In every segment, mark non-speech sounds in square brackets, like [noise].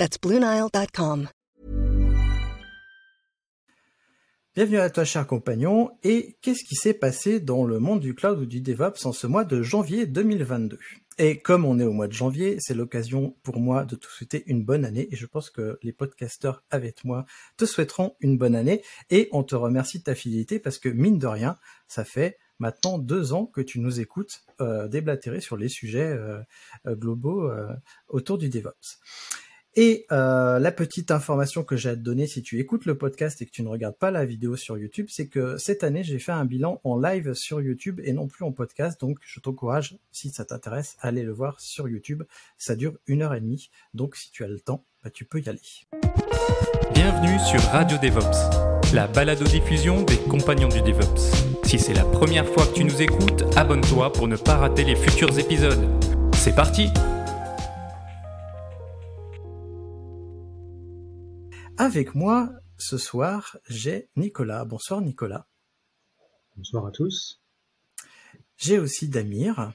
That's. Bienvenue à toi, cher compagnon. Et qu'est-ce qui s'est passé dans le monde du cloud ou du DevOps en ce mois de janvier 2022 Et comme on est au mois de janvier, c'est l'occasion pour moi de te souhaiter une bonne année. Et je pense que les podcasteurs avec moi te souhaiteront une bonne année. Et on te remercie de ta fidélité parce que mine de rien, ça fait maintenant deux ans que tu nous écoutes euh, déblatérer sur les sujets euh, euh, globaux autour du DevOps. Et euh, la petite information que j'ai à te donner si tu écoutes le podcast et que tu ne regardes pas la vidéo sur YouTube, c'est que cette année j'ai fait un bilan en live sur YouTube et non plus en podcast. Donc je t'encourage, si ça t'intéresse, à aller le voir sur YouTube. Ça dure une heure et demie, donc si tu as le temps, bah, tu peux y aller. Bienvenue sur Radio DevOps, la balado-diffusion des compagnons du DevOps. Si c'est la première fois que tu nous écoutes, abonne-toi pour ne pas rater les futurs épisodes. C'est parti Avec moi ce soir, j'ai Nicolas. Bonsoir Nicolas. Bonsoir à tous. J'ai aussi Damir.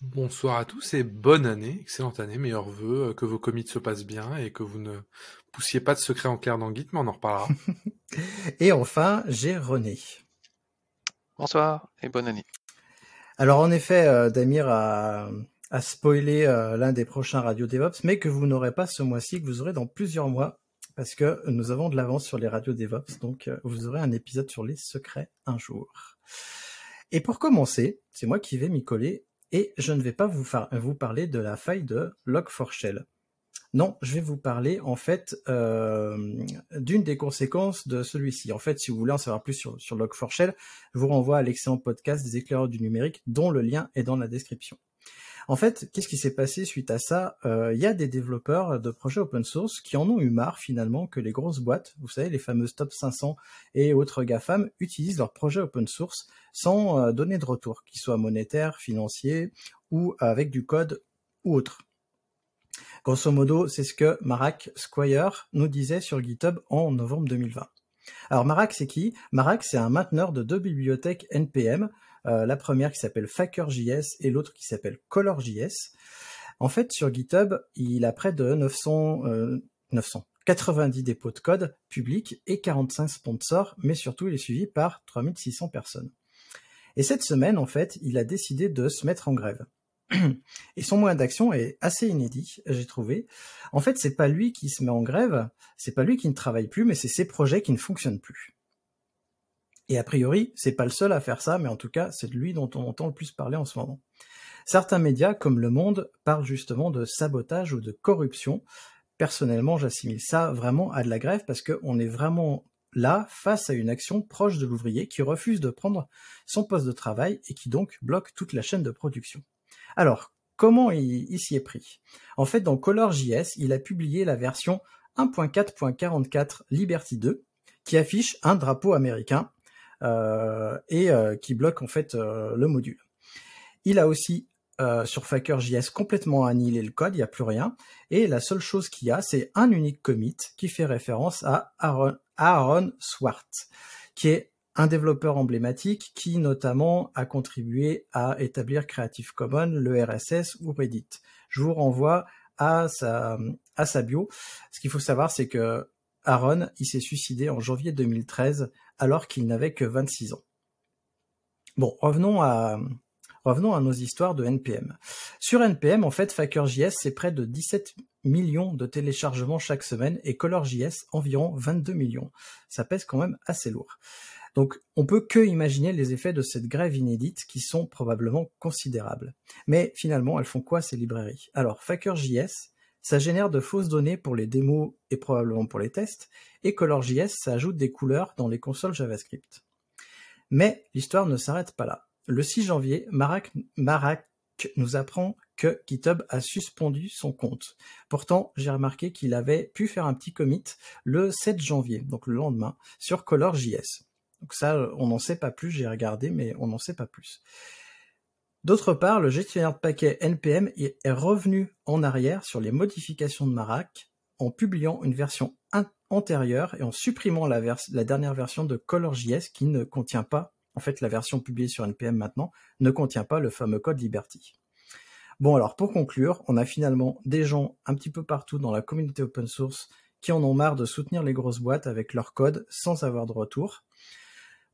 Bonsoir à tous et bonne année, excellente année, meilleurs vœux, euh, que vos commits se passent bien et que vous ne poussiez pas de secret en clair dans Git, mais on en reparlera. [laughs] Et enfin, j'ai René. Bonsoir et bonne année. Alors en effet, euh, Damir a, a spoilé euh, l'un des prochains Radio DevOps, mais que vous n'aurez pas ce mois-ci, que vous aurez dans plusieurs mois, parce que nous avons de l'avance sur les radios DevOps, donc euh, vous aurez un épisode sur les secrets un jour. Et pour commencer, c'est moi qui vais m'y coller, et je ne vais pas vous, vous parler de la faille de Log4Shell. Non, je vais vous parler en fait euh, d'une des conséquences de celui-ci. En fait, si vous voulez en savoir plus sur, sur Log4Shell, je vous renvoie à l'excellent podcast des éclaireurs du numérique, dont le lien est dans la description. En fait, qu'est-ce qui s'est passé suite à ça? Euh, Il y a des développeurs de projets open source qui en ont eu marre finalement que les grosses boîtes, vous savez, les fameuses top 500 et autres GAFAM, utilisent leurs projets open source sans euh, donner de retour, qu'il soit monétaire, financier ou avec du code ou autre. Grosso modo, c'est ce que Marak Squire nous disait sur GitHub en novembre 2020. Alors Marak, c'est qui? Marak, c'est un mainteneur de deux bibliothèques NPM, euh, la première qui s'appelle Faker.js et l'autre qui s'appelle Color.js. En fait, sur GitHub, il a près de 900, euh, 990 dépôts de code publics et 45 sponsors, mais surtout il est suivi par 3600 personnes. Et cette semaine, en fait, il a décidé de se mettre en grève. [clears throat] Et son moyen d'action est assez inédit, j'ai trouvé. En fait, c'est pas lui qui se met en grève, c'est pas lui qui ne travaille plus, mais c'est ses projets qui ne fonctionnent plus. Et a priori, c'est pas le seul à faire ça, mais en tout cas, c'est de lui dont on entend le plus parler en ce moment. Certains médias, comme Le Monde, parlent justement de sabotage ou de corruption. Personnellement, j'assimile ça vraiment à de la grève parce qu'on est vraiment là face à une action proche de l'ouvrier qui refuse de prendre son poste de travail et qui donc bloque toute la chaîne de production. Alors, comment il, s'y est pris? En fait, dans Color.js, il a publié la version 1.4.44 Liberty 2 qui affiche un drapeau américain et euh, qui bloque en fait euh, le module. Il a aussi euh, sur Faker.js complètement annihilé le code, il n'y a plus rien. Et la seule chose qu'il y a, c'est un unique commit qui fait référence à Aaron, Aaron Swart, qui est un développeur emblématique qui notamment a contribué à établir Creative Commons, le RSS ou Reddit. Je vous renvoie à sa, à sa bio. Ce qu'il faut savoir, c'est que Aaron, il s'est suicidé en janvier 2013 alors qu'il n'avait que 26 ans. Bon, revenons à, nos histoires de NPM. Sur NPM, en fait, Faker.js, c'est près de 17 millions de téléchargements chaque semaine et Color.js, environ 22 millions. Ça pèse quand même assez lourd. Donc, on peut que imaginer les effets de cette grève inédite qui sont probablement considérables. Mais finalement, elles font quoi ces librairies? Alors, Faker.js, ça génère de fausses données pour les démos et probablement pour les tests, et Color.js, ça ajoute des couleurs dans les consoles JavaScript. Mais l'histoire ne s'arrête pas là. Le 6 janvier, Marak, nous apprend que GitHub a suspendu son compte. Pourtant, j'ai remarqué qu'il avait pu faire un petit commit le 7 janvier, donc le lendemain, sur ColorJS. Donc ça, on n'en sait pas plus, j'ai regardé, mais on n'en sait pas plus. D'autre part, le gestionnaire de paquets NPM est revenu en arrière sur les modifications de Marac en publiant une version antérieure et en supprimant la, la dernière version de ColorJS qui ne contient pas, en fait la version publiée sur NPM maintenant, ne contient pas le fameux code Liberty. Bon alors pour conclure, on a finalement des gens un petit peu partout dans la communauté open source qui en ont marre de soutenir les grosses boîtes avec leur code sans avoir de retour.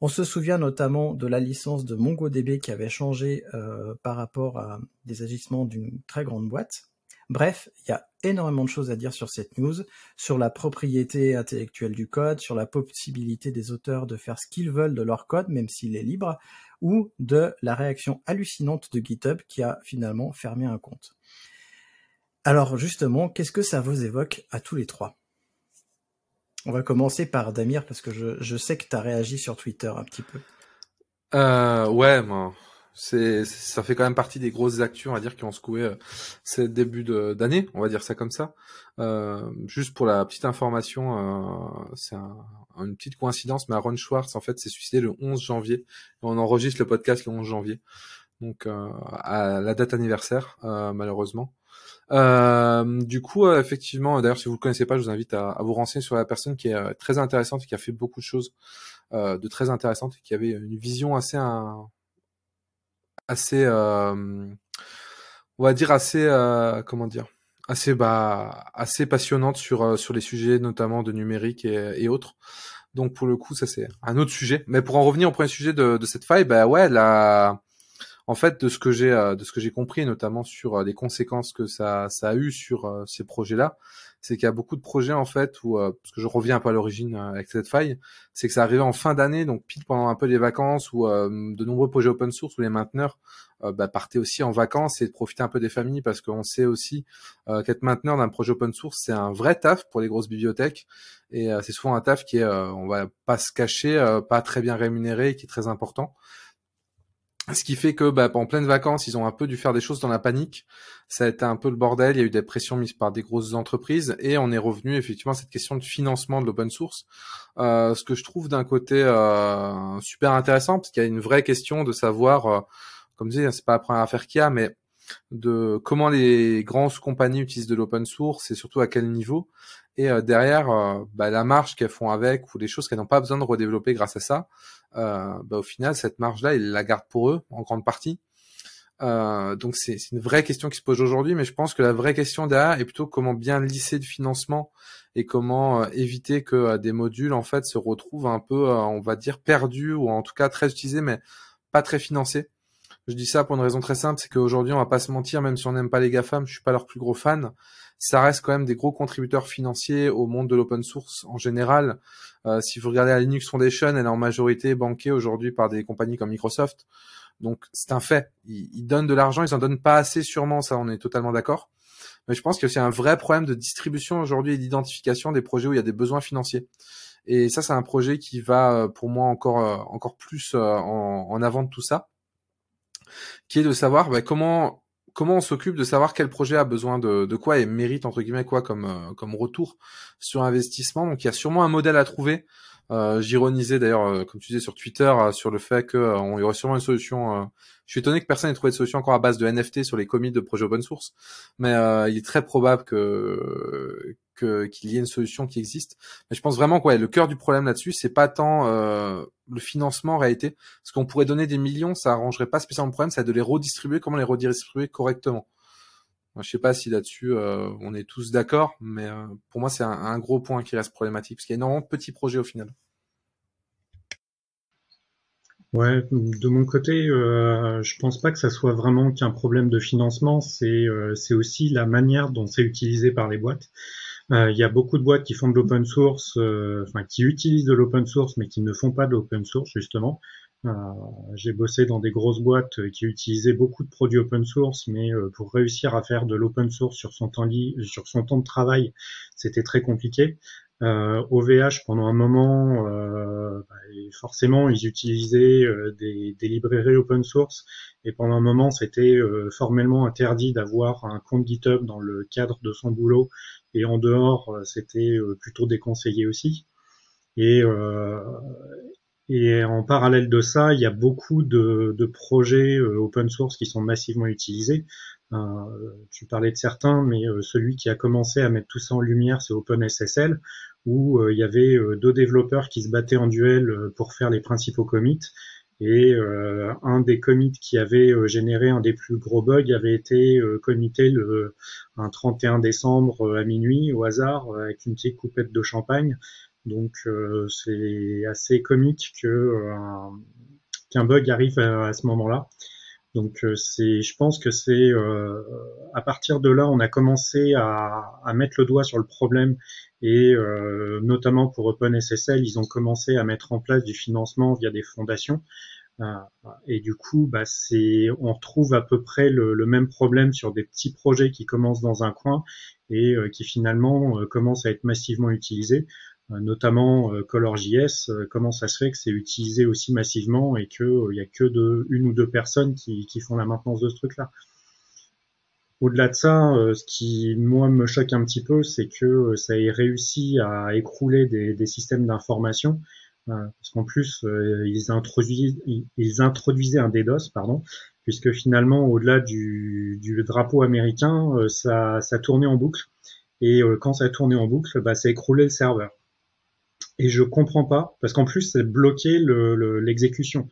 On se souvient notamment de la licence de MongoDB qui avait changé euh, par rapport à des agissements d'une très grande boîte. Bref, il y a énormément de choses à dire sur cette news, sur la propriété intellectuelle du code, sur la possibilité des auteurs de faire ce qu'ils veulent de leur code, même s'il est libre, ou de la réaction hallucinante de GitHub qui a finalement fermé un compte. Alors justement, qu'est-ce que ça vous évoque à tous les trois? On va commencer par Damir parce que je, je sais que tu as réagi sur Twitter un petit peu. Euh, ouais, moi, c'est ça fait quand même partie des grosses actions à dire qui ont secoué euh, ce début d'année, on va dire ça comme ça. Euh, juste pour la petite information, euh, c'est un, une petite coïncidence, mais Aaron Schwartz en fait s'est suicidé le 11 janvier. On enregistre le podcast le 11 janvier, donc euh, à la date anniversaire malheureusement. Euh, du coup, euh, effectivement, d'ailleurs, si vous ne le connaissez pas, je vous invite à, vous renseigner sur la personne qui est euh, très intéressante et qui a fait beaucoup de choses de très intéressantes et qui avait une vision assez, assez, on va dire assez, comment dire, assez, bah, assez passionnante sur sur les sujets notamment de numérique et, et autres. Donc pour le coup, ça c'est un autre sujet. Mais pour en revenir au premier sujet de, de cette faille, bah ouais, la en fait, de ce que j'ai euh, de ce que j'ai compris, notamment sur euh, les conséquences que ça, a eu sur euh, ces projets-là, c'est qu'il y a beaucoup de projets en fait où, parce que je reviens un peu à l'origine avec cette faille, c'est que ça arrivait en fin d'année, donc pile pendant un peu les vacances, où de nombreux projets open source où les mainteneurs bah, partaient aussi en vacances et profiter un peu des familles, parce qu'on sait aussi qu'être mainteneur d'un projet open source, c'est un vrai taf pour les grosses bibliothèques, et c'est souvent un taf qui est, on va pas se cacher, pas très bien rémunéré, qui est très important. Ce qui fait que, bah, en pleine vacances, ils ont un peu dû faire des choses dans la panique. Ça a été un peu le bordel. Il y a eu des pressions mises par des grosses entreprises et on est revenu effectivement à cette question de financement de l'open source. Euh, ce que je trouve d'un côté euh, super intéressant parce qu'il y a une vraie question de savoir, euh, comme je disais, c'est pas la première affaire qu'il y a, mais de comment les grandes compagnies utilisent de l'open source et surtout à quel niveau. Et derrière, bah, la marge qu'elles font avec ou les choses qu'elles n'ont pas besoin de redévelopper grâce à ça, bah, au final, cette marge-là, ils la gardent pour eux en grande partie. donc c'est une vraie question qui se pose aujourd'hui, mais je pense que la vraie question derrière est plutôt comment bien lisser le financement et comment éviter que des modules en fait se retrouvent un peu, on va dire, perdus ou en tout cas très utilisés, mais pas très financés. Je dis ça pour une raison très simple, c'est qu'aujourd'hui, on va pas se mentir, même si on n'aime pas les GAFAM, je suis pas leur plus gros fan ça reste quand même des gros contributeurs financiers au monde de l'open source en général. Euh, si vous regardez la Linux Foundation, elle est en majorité banquée aujourd'hui par des compagnies comme Microsoft. Donc c'est un fait. Ils, donnent de l'argent, ils en donnent pas assez sûrement, ça on est totalement d'accord. Mais je pense a aussi un vrai problème de distribution aujourd'hui et d'identification des projets où il y a des besoins financiers. Et ça, c'est un projet qui va euh, pour moi encore euh, encore plus en, en, avant de tout ça, qui est de savoir bah, comment comment on s'occupe de savoir quel projet a besoin de, quoi et mérite entre guillemets quoi comme euh, comme retour sur investissement. Donc il y a sûrement un modèle à trouver. Euh, J'ironisais d'ailleurs, euh, comme tu disais sur Twitter, euh, sur le fait qu'on y aurait sûrement une solution. Je suis étonné que personne n'ait trouvé de solution encore à base de NFT sur les commits de projets open source, mais il est très probable que qu'il y ait une solution qui existe. Mais je pense vraiment que le cœur du problème là-dessus, c'est pas tant euh, le financement en réalité. Parce qu'on pourrait donner des millions, ça arrangerait pas spécialement le problème, c'est de les redistribuer, comment les redistribuer correctement? Je sais pas si là-dessus euh, on est tous d'accord, mais euh, pour moi c'est un, gros point qui reste problématique, parce qu'il y a énormément de petits projets au final. Ouais, de mon côté, euh, je pense pas que ça soit vraiment qu'un problème de financement, c'est c'est aussi la manière dont c'est utilisé par les boîtes. Euh, il y a beaucoup de boîtes qui font de l'open source, euh, enfin qui utilisent de l'open source, mais qui ne font pas de l'open source justement. j'ai bossé dans des grosses boîtes qui utilisaient beaucoup de produits open source, mais pour réussir à faire de l'open source sur son temps sur son temps de travail, c'était très compliqué. Euh, OVH pendant un moment, euh, bah, forcément ils utilisaient euh, des, librairies open source et pendant un moment c'était euh, formellement interdit d'avoir un compte GitHub dans le cadre de son boulot et en dehors c'était plutôt déconseillé aussi. Et, en parallèle de ça, il y a beaucoup de projets open source qui sont massivement utilisés. Euh, tu parlais de certains, mais euh, celui qui a commencé à mettre tout ça en lumière, c'est OpenSSL, où euh, il y avait deux développeurs qui se battaient en duel pour faire les principaux commits. Et un des commits qui avait généré un des plus gros bugs avait été commité le un 31 décembre à minuit au hasard avec une petite coupette de champagne. Donc c'est assez comique que qu'un bug arrive à ce moment-là. Donc euh, c'est, je pense que c'est euh, à partir de là, on a commencé à, mettre le doigt sur le problème et euh, notamment pour OpenSSL, ils ont commencé à mettre en place du financement via des fondations. et du coup, bah, c'est, on retrouve à peu près le, le, même problème sur des petits projets qui commencent dans un coin et qui finalement commencent à être massivement utilisés. Euh, notamment euh, ColorJS, euh, comment ça se fait que c'est utilisé aussi massivement et qu'il n'y a que de, une ou deux personnes qui, font la maintenance de ce truc-là. Au-delà de ça, ce qui moi me choque un petit peu, c'est que ça ait réussi à écrouler des, systèmes d'information, parce qu'en plus ils, introduisent, ils introduisaient un DDoS, pardon, puisque finalement au-delà du, du, drapeau américain, ça, ça tournait en boucle, et quand ça tournait en boucle, bah, ça écroulait le serveur et je comprends pas parce qu'en plus c'est bloqué l'exécution.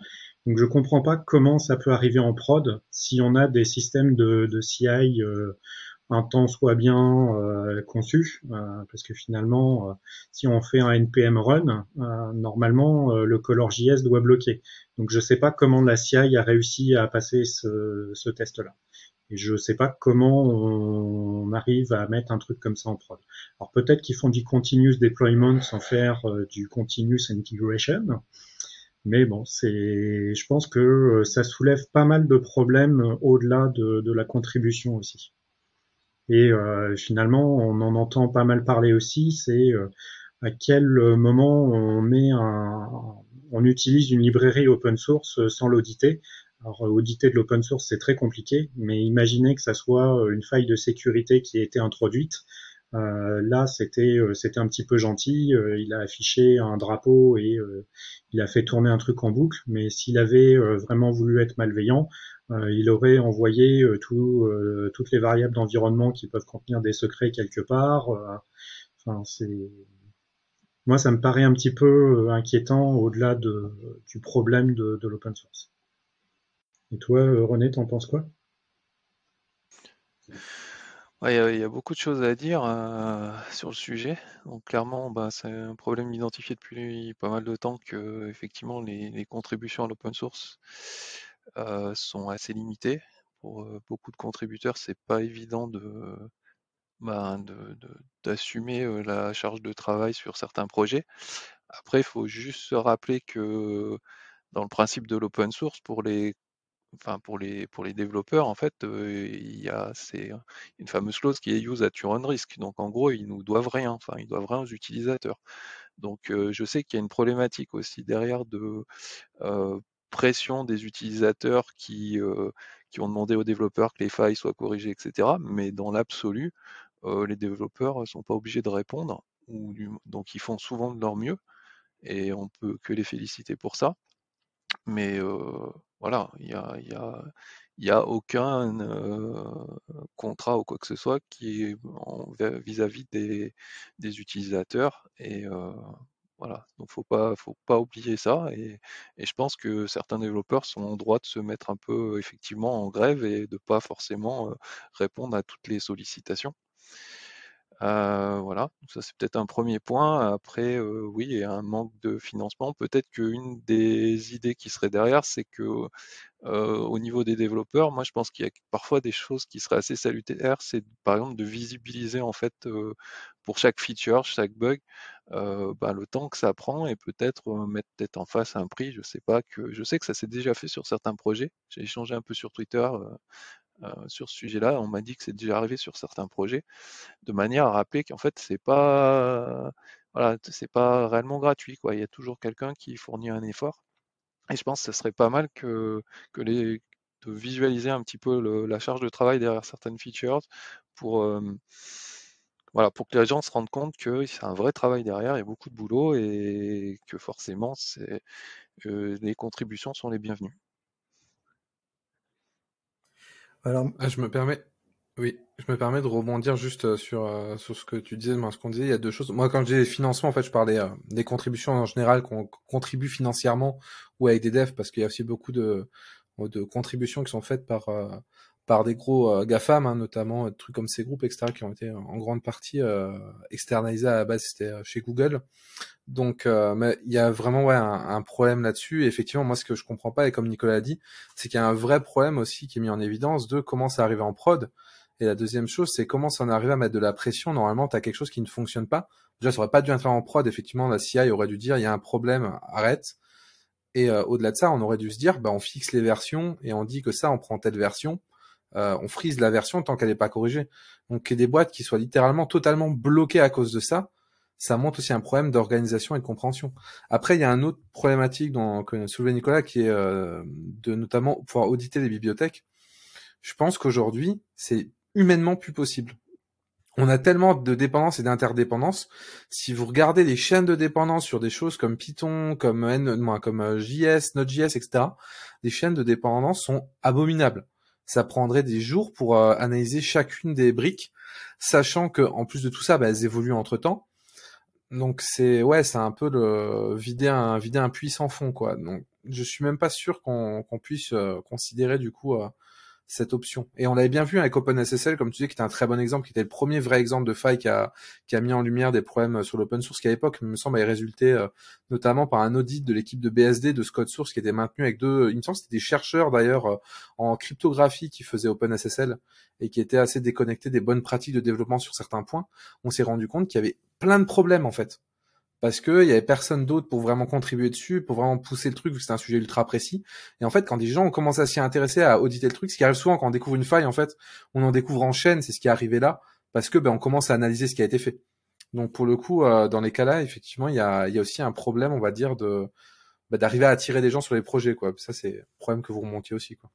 Le, Donc je comprends pas comment ça peut arriver en prod si on a des systèmes de, de CI euh, un temps bien euh, conçus, euh, parce que finalement, euh, si on fait un npm run, normalement le ColorJS doit bloquer. Donc je sais pas comment la CI a réussi à passer ce, ce test-là. Et je sais pas comment on arrive à mettre un truc comme ça en prod. Alors peut-être qu'ils font du continuous deployment sans faire euh, du continuous integration. Mais bon, c'est, je pense que euh, ça soulève pas mal de problèmes euh, au-delà de, de, la contribution aussi. Et finalement, on en entend pas mal parler aussi. C'est à quel moment on met un, on utilise une librairie open source sans l'auditer alors, euh, auditer de l'open source, c'est très compliqué, mais imaginez que ça soit euh, une faille de sécurité qui a été introduite. Euh, là, c'était c'était un petit peu gentil. il a affiché un drapeau et il a fait tourner un truc en boucle. Mais s'il avait vraiment voulu être malveillant, il aurait envoyé tout, toutes les variables d'environnement qui peuvent contenir des secrets quelque part. enfin, c'est moi, ça me paraît un petit peu inquiétant au-delà de, du problème de l'open source. Et toi, euh, René, t'en penses quoi? Il y, a beaucoup de choses à dire euh, sur le sujet. Donc clairement, bah, c'est un problème identifié depuis pas mal de temps que effectivement les, contributions à l'open source euh, sont assez limitées. Pour beaucoup de contributeurs, c'est pas évident de bah, d'assumer la charge de travail sur certains projets. Après, il faut juste se rappeler que dans le principe de l'open source, pour les enfin pour les développeurs, en fait, il y a une fameuse clause qui est use at your own risk. Donc en gros, ils nous doivent rien, enfin ils doivent rien aux utilisateurs. Donc je sais qu'il y a une problématique aussi derrière de pression des utilisateurs qui ont demandé aux développeurs que les failles soient corrigées, etc. Mais dans l'absolu, les développeurs ne sont pas obligés de répondre, donc ils font souvent de leur mieux, et on peut que les féliciter pour ça. Mais voilà, il y a, y a, y a aucun contrat ou quoi que ce soit qui vis-à-vis des, utilisateurs. Et voilà, donc faut pas, faut pas oublier ça. Et, et, je pense que certains développeurs sont en droit de se mettre un peu effectivement en grève et de pas forcément répondre à toutes les sollicitations. Voilà, ça c'est peut-être un premier point. Après, oui, il y a un manque de financement. Peut-être qu'une des idées qui serait derrière, c'est que au niveau des développeurs, moi je pense qu'il y a parfois des choses qui seraient assez salutaires. C'est par exemple de visibiliser en fait pour chaque feature, chaque bug, bah, le temps que ça prend et peut-être mettre en face un prix. Je sais pas que je sais que ça s'est déjà fait sur certains projets. J'ai échangé un peu sur Twitter sur ce sujet-là. On m'a dit que c'est déjà arrivé sur certains projets, de manière à rappeler qu'en fait c'est pas pas réellement gratuit quoi. Il y a toujours quelqu'un qui fournit un effort. Et je pense que ce serait pas mal que, de visualiser un petit peu la charge de travail derrière certaines features pour, voilà, pour que les gens se rendent compte que c'est un vrai travail derrière, il y a beaucoup de boulot et que forcément c'est, les contributions sont les bienvenues. Alors, ah, je me permets, oui, je me permets de rebondir juste sur, sur ce que tu disais, ce qu'on disait. Il y a deux choses. Moi, quand je disais financement, en fait, je parlais des contributions en général qu'on contribue financièrement ou avec des devs, parce qu'il y a aussi beaucoup de, de contributions qui sont faites par euh, par des gros euh, GAFAM, hein, notamment euh, des trucs comme ces groupes, etc., qui ont été en grande partie externalisés à la base, c'était chez Google. Donc, il y a vraiment ouais, un, problème là-dessus. Et effectivement, moi, ce que je comprends pas, et comme Nicolas a dit, c'est qu'il y a un vrai problème aussi qui est mis en évidence de comment ça arrive en prod. Et la deuxième chose, c'est comment ça en arrive à mettre de la pression. Normalement, tu as quelque chose qui ne fonctionne pas. Déjà, ça aurait pas dû entrer en prod. Effectivement, la CI aurait dû dire, il y a un problème, arrête. Et euh, au-delà de ça, on aurait dû se dire, bah, on fixe les versions et on dit que ça, on prend telle version, euh, on frise la version tant qu'elle n'est pas corrigée. Donc, ait des boîtes qui soient littéralement totalement bloquées à cause de ça, ça montre aussi un problème d'organisation et de compréhension. Après, il y a un autre problématique dont, que soulevait Nicolas, qui est euh, de notamment pouvoir auditer les bibliothèques. Je pense qu'aujourd'hui, c'est humainement plus possible on a tellement de dépendances et d'interdépendances. Si vous regardez les chaînes de dépendance sur des choses comme Python, comme N, comme euh, JS, Node.js, etc., les chaînes de dépendance sont abominables. Ça prendrait des jours pour euh, analyser chacune des briques, sachant que en plus de tout ça, bah, elles évoluent entre temps. Donc c'est ouais, c'est un peu le vider un vider un puits sans fond quoi. Donc je suis même pas sûr qu'on puisse euh, considérer du coup cette option. Et on l'avait bien vu avec OpenSSL, comme tu disais, qui était un très bon exemple, qui était le premier vrai exemple de faille qui a, mis en lumière des problèmes sur l'open source, qui à l'époque, me semble, avait résulté euh, notamment par un audit de l'équipe de BSD de Scott Source qui était maintenu avec deux, il me semble, c'était des chercheurs d'ailleurs euh, en cryptographie qui faisaient OpenSSL et qui étaient assez déconnectés des bonnes pratiques de développement sur certains points. On s'est rendu compte qu'il y avait plein de problèmes en fait parce qu'il y avait personne d'autre pour vraiment contribuer dessus, pour vraiment pousser le truc, vu que c'est un sujet ultra précis. Et en fait, quand des gens ont commencé à s'y intéresser, à auditer le truc, ce qui arrive souvent quand on découvre une faille, en fait, on en découvre en chaîne, c'est ce qui est arrivé là, parce que ben, on commence à analyser ce qui a été fait. Donc pour le coup, euh, dans les cas-là, effectivement, il y a, y aussi un problème, on va dire, de ben, d'arriver à attirer des gens sur les projets, quoi. Ça, c'est un problème que vous remontiez aussi, quoi.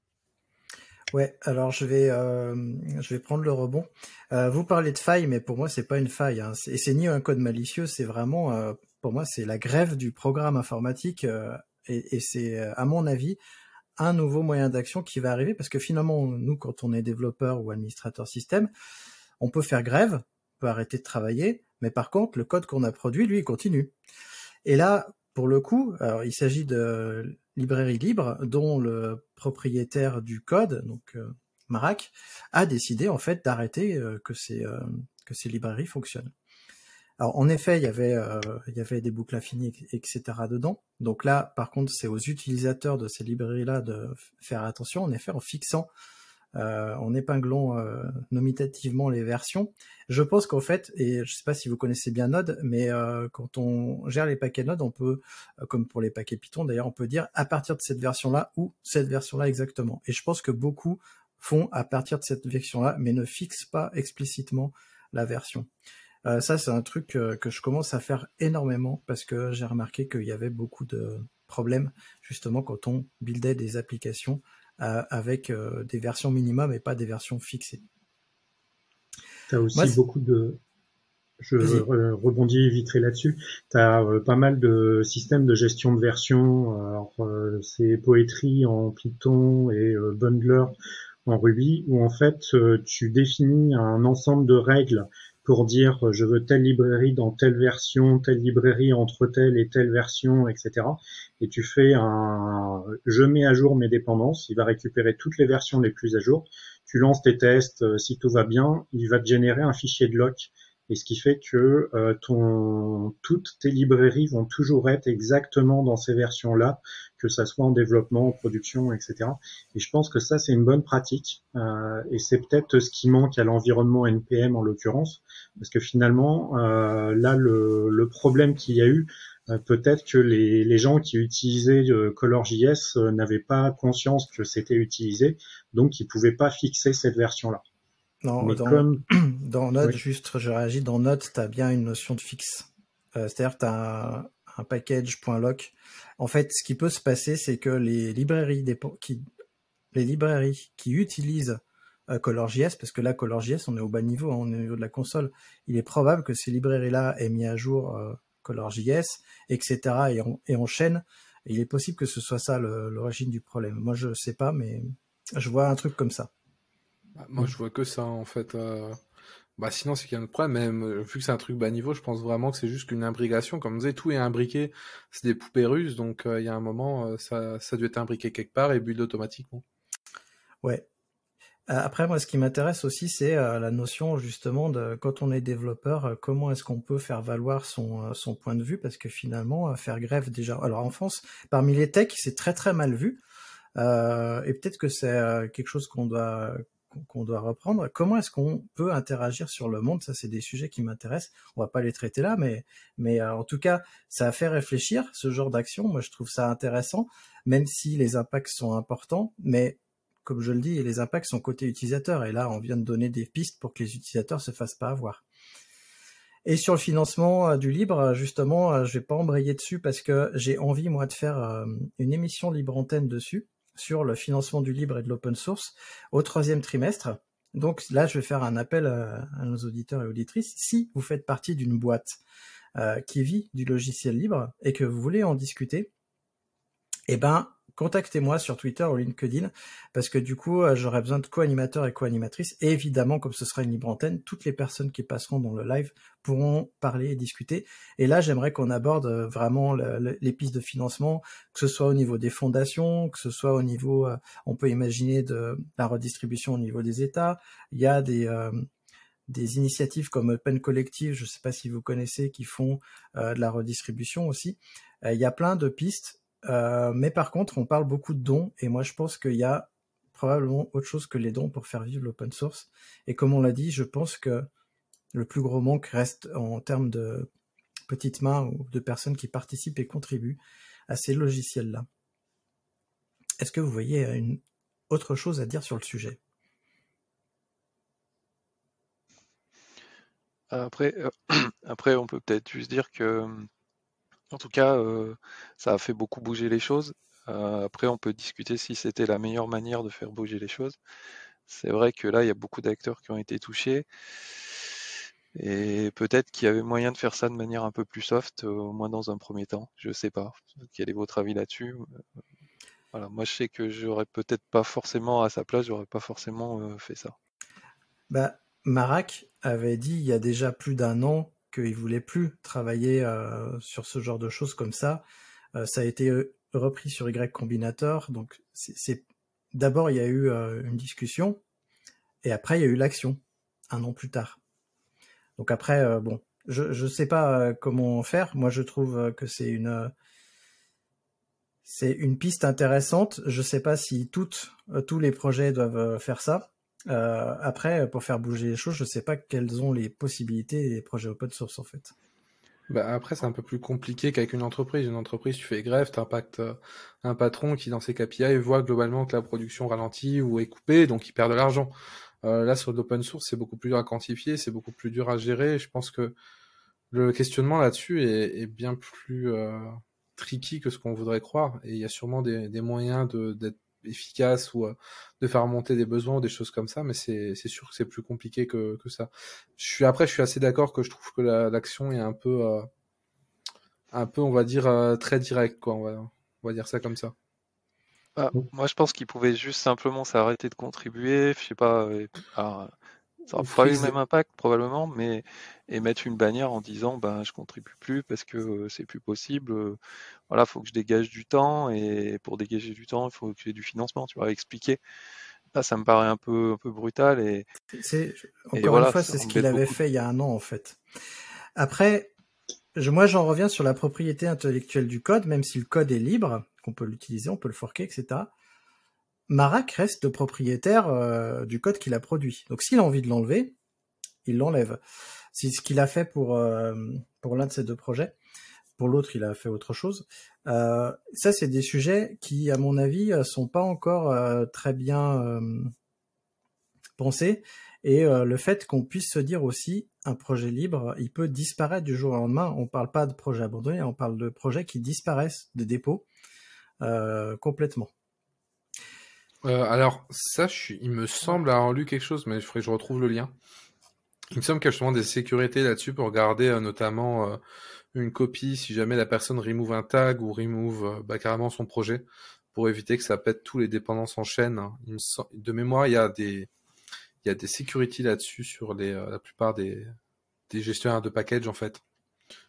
Ouais, alors je vais euh, je vais prendre le rebond. Euh, vous parlez de faille, mais pour moi c'est pas une faille. Hein. Et c'est ni un code malicieux, c'est vraiment euh, pour moi c'est la grève du programme informatique et, et c'est à mon avis un nouveau moyen d'action qui va arriver parce que finalement nous quand on est développeur ou administrateur système, on peut faire grève, on peut arrêter de travailler, mais par contre le code qu'on a produit lui il continue. Et là pour le coup, il s'agit de librairie libre dont le propriétaire du code, donc euh, Marac, a décidé en fait d'arrêter euh, que ces euh, que ces librairies fonctionnent. Alors en effet, il y avait il y avait des boucles infinies, etc. dedans. Donc là, par contre, c'est aux utilisateurs de ces librairies-là de faire attention. En effet, en fixant euh, en épinglant euh, nominativement les versions. Je pense qu'en fait, et je sais pas si vous connaissez bien Node, mais euh, quand on gère les paquets Node, on peut, comme pour les paquets Python d'ailleurs, on peut dire à partir de cette version-là ou cette version-là exactement. Et je pense que beaucoup font à partir de cette version-là, mais ne fixent pas explicitement la version. Euh, ça, c'est un truc que je commence à faire énormément parce que j'ai remarqué qu'il y avait beaucoup de problèmes justement quand on buildait des applications euh, avec euh, des versions minimum et pas des versions fixées. Tu as aussi beaucoup de... Je rebondis vite fait là-dessus. Tu as euh, pas mal de systèmes de gestion de versions. C'est Poetry en Python et Bundler en Ruby, où en fait, tu définis un ensemble de règles pour dire euh, je veux telle librairie dans telle version, telle librairie entre telle et telle version, etc. Et tu fais un je mets à jour mes dépendances, il va récupérer toutes les versions les plus à jour, tu lances tes tests, euh, si tout va bien, il va te générer un fichier de lock et ce qui fait que euh, ton, toutes tes librairies vont toujours être exactement dans ces versions-là, que ça soit en développement, en production, etc. Et je pense que ça, c'est une bonne pratique, euh, et c'est peut-être ce qui manque à l'environnement NPM en l'occurrence, parce que finalement, euh, là, le, problème qu'il y a eu, peut-être que les, les, gens qui utilisaient ColorJS n'avaient pas conscience que c'était utilisé, donc ils pouvaient pas fixer cette version-là. Non, dans, comme... [clears throat] dans Node, juste, je réagis, dans Node, tu as bien une notion de fixe. Euh, C'est-à-dire tu as un, un package.lock. En fait, ce qui peut se passer, c'est que les librairies, qui, les librairies qui utilisent euh, ColorJS, parce que là, ColorJS, on est au bas niveau, hein, on est au niveau de la console, il est probable que ces librairies-là aient mis à jour euh, ColorJS, etc., et, on, et enchaînent. Et il est possible que ce soit ça l'origine du problème. Moi, je sais pas, mais je vois un truc comme ça. Bah, moi, je vois que ça, en fait. Euh... Bah, sinon, c'est qu'il y a un autre problème. Même, euh, vu que c'est un truc bas niveau, je pense vraiment que c'est juste qu'une imbrication. Comme on disait, tout est imbriqué. C'est des poupées russes. Donc, euh, il y a un moment, ça, ça doit être imbriqué quelque part et build automatiquement. Ouais. Après, moi, ce qui m'intéresse aussi, c'est la notion justement de quand on est développeur, comment est-ce qu'on peut faire valoir son, son point de vue, parce que finalement, faire grève déjà. Alors en France, parmi les techs, c'est très très mal vu, et peut-être que c'est quelque chose qu'on doit qu'on doit reprendre. Comment est-ce qu'on peut interagir sur le monde? Ça, c'est des sujets qui m'intéressent. On va pas les traiter là, mais, mais euh, en tout cas, ça a fait réfléchir ce genre d'action. Moi, je trouve ça intéressant, même si les impacts sont importants. Mais comme je le dis, les impacts sont côté utilisateur. Et là, on vient de donner des pistes pour que les utilisateurs se fassent pas avoir. Et sur le financement euh, du libre, justement, euh, je vais pas embrayer dessus parce que j'ai envie moi de faire une émission libre antenne dessus sur le financement du libre et de l'open source au troisième trimestre. Donc là, je vais faire un appel à, nos auditeurs et auditrices. Si vous faites partie d'une boîte euh, qui vit du logiciel libre et que vous voulez en discuter, eh ben, contactez-moi sur Twitter ou LinkedIn parce que du coup, euh, j'aurai besoin de co-animateurs et co-animatrices. Et évidemment, comme ce sera une libre antenne, toutes les personnes qui passeront dans le live pourront parler et discuter. Et là, j'aimerais qu'on aborde euh, vraiment les pistes de financement, que ce soit au niveau des fondations, que ce soit au niveau, euh, on peut imaginer de la redistribution au niveau des États. Il y a des des initiatives comme Open Collective, je ne sais pas si vous connaissez, qui font de la redistribution aussi. il y a plein de pistes euh, mais par contre, on parle beaucoup de dons, et moi je pense qu'il y a probablement autre chose que les dons pour faire vivre l'open source. Et comme on l'a dit, je pense que le plus gros manque reste en termes de petites mains ou de personnes qui participent et contribuent à ces logiciels-là. Est-ce que vous voyez une autre chose à dire sur le sujet? Après, euh, [clears throat] après, on peut peut-être juste dire que en tout cas, euh, ça a fait beaucoup bouger les choses. Euh, après, on peut discuter si c'était la meilleure manière de faire bouger les choses. C'est vrai que là, il y a beaucoup d'acteurs qui ont été touchés. Et peut-être qu'il y avait moyen de faire ça de manière un peu plus soft, au moins dans un premier temps. Je sais pas. Quel est votre avis là-dessus? Voilà, moi je sais que j'aurais peut-être pas forcément à sa place, j'aurais pas forcément euh, fait ça. Bah, Marac avait dit il y a déjà plus d'un an qu'il voulait plus travailler euh, sur ce genre de choses comme ça. Euh, ça a été euh, repris sur Y Combinator. Donc, c'est d'abord il y a eu une discussion et après il y a eu l'action un an plus tard. Donc après, bon, je je sais pas comment faire. Moi, je trouve que c'est une c'est une piste intéressante. Je sais pas si toutes tous les projets doivent faire ça. Euh, après, pour faire bouger les choses, je sais pas quelles ont les possibilités des projets open source en fait. Bah après, c'est un peu plus compliqué qu'avec une entreprise. Une entreprise, tu fais grève, tu impactes euh, un patron qui, dans ses KPI, voit globalement que la production ralentit ou est coupée, donc il perd de l'argent. Euh, là, sur l'open source, c'est beaucoup plus dur à quantifier, c'est beaucoup plus dur à gérer. Je pense que le questionnement là-dessus est, est, bien plus euh, tricky que ce qu'on voudrait croire. Et il y a sûrement des, des moyens d'être efficace ou euh, de faire remonter des besoins ou des choses comme ça, mais c'est sûr que c'est plus compliqué que, que, ça. Je suis après, je suis assez d'accord que je trouve que l'action est un peu, euh, un peu, on va dire euh, très direct, quoi. On va, on va dire ça comme ça. Ah, moi, je pense qu'il pouvait juste simplement s'arrêter de contribuer. Je sais pas. Ça n'aura pas eu le même impact probablement, mais émettre une bannière en disant ben je contribue plus parce que c'est plus possible. voilà, faut que je dégage du temps et pour dégager du temps, il faut que j'ai du financement. Tu vas expliquer. Là, ça me paraît un peu, un peu brutal et. C'est encore une fois, c'est ce qu'il avait fait il y a un an en fait. Après, je, moi, j'en reviens sur la propriété intellectuelle du code, même si le code est libre, qu'on peut l'utiliser, on peut le forquer, etc. Marak reste le propriétaire euh, du code qu'il a produit. Donc, s'il a envie de l'enlever, il l'enlève. C'est ce qu'il a fait pour euh, pour l'un de ces deux projets. Pour l'autre, il a fait autre chose. Euh, ça, c'est des sujets qui, à mon avis, sont pas encore très bien pensés. Et le fait qu'on puisse se dire aussi, un projet libre, il peut disparaître du jour au lendemain. On parle pas de projet abandonné, on parle de projets qui disparaissent de dépôts complètement. Euh, alors ça, il me semble avoir lu quelque chose, mais il faudrait que je retrouve le lien. Il me semble qu'il y a justement des sécurités là-dessus pour garder euh, notamment une copie si jamais la personne remove un tag ou remove bah, carrément son projet pour éviter que ça pète tous les dépendances en chaîne. De mémoire, il y a des il y a des security là-dessus sur les, euh, la plupart des, des gestionnaires de package en fait.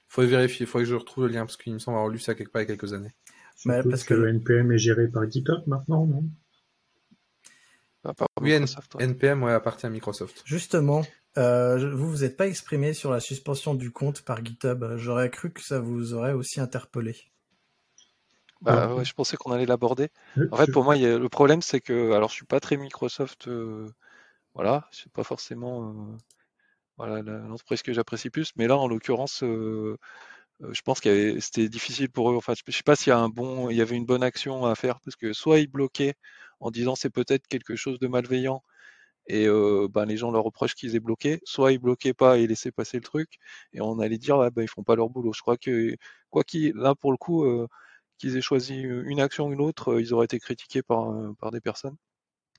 Faut vérifier, il faut que je retrouve le lien parce qu'il me semble avoir lu ça quelque part il y a quelques années. Bah, parce que, le NPM est géré par GitHub maintenant, non? Oui, NPM ouais, appartient à Microsoft. Justement, euh, vous vous êtes pas exprimé sur la suspension du compte par GitHub. J'aurais cru que ça vous aurait aussi interpellé. Bah, ouais, je pensais qu'on allait l'aborder. En fait, pour moi, y a... le problème, c'est que, alors, je suis pas très Microsoft euh, voilà, c'est pas forcément euh, voilà l'entreprise que j'apprécie plus, mais là en l'occurrence, euh, je pense que c'était difficile pour eux. Enfin, je sais pas s'il y a un bon, il y avait une bonne action à faire parce que soit ils bloquaient en disant c'est peut-être quelque chose de malveillant et ben, les gens leur reprochent qu'ils aient bloqué, soit ils bloquaient pas et laissaient passer le truc et on allait dire ah, ben, ils font pas leur boulot. Je crois que quoi qu'il là pour le coup qu'ils aient choisi une action ou une autre, ils auraient été critiqués par, par des personnes.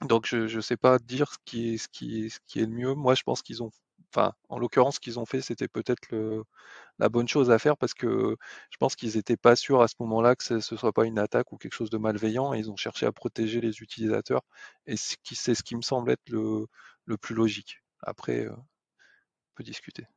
Donc je ne sais pas dire ce qui ce qui ce qui est le mieux. Moi, je pense qu'ils ont enfin, en l'occurrence, ce qu'ils ont fait, c'était peut-être la bonne chose à faire parce que je pense qu'ils n'étaient pas sûrs à ce moment-là que ce ne soit pas une attaque ou quelque chose de malveillant et ils ont cherché à protéger les utilisateurs et c'est ce qui me semble être le, le plus logique. Après, euh, on peut discuter.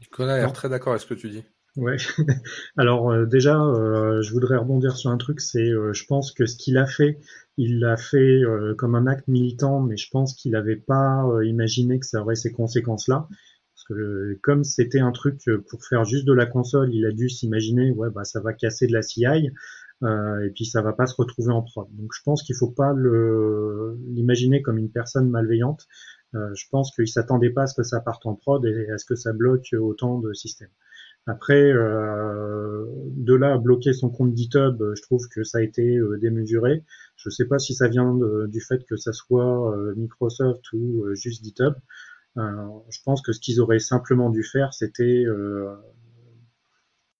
Nicolas a l'air très d'accord avec ce que tu dis. Ouais. [laughs] Alors euh, déjà, euh, je voudrais rebondir sur un truc. C'est, euh, je pense que ce qu'il a fait, il l'a fait comme un acte militant, mais je pense qu'il n'avait pas imaginé que ça aurait ces conséquences-là. Parce que comme c'était un truc pour faire juste de la console, il a dû s'imaginer, ouais, bah ça va casser de la CI. et puis ça va pas se retrouver en prod. Donc je pense qu'il faut pas le l'imaginer comme une personne malveillante. je pense qu'il s'attendait pas à ce que ça parte en prod et à ce que ça bloque autant de systèmes. Après, euh, de là à bloquer son compte GitHub, je trouve que ça a été euh, démesuré. Je ne sais pas si ça vient du fait que ça soit euh, Microsoft ou juste GitHub. je pense que ce qu'ils auraient simplement dû faire, c'était,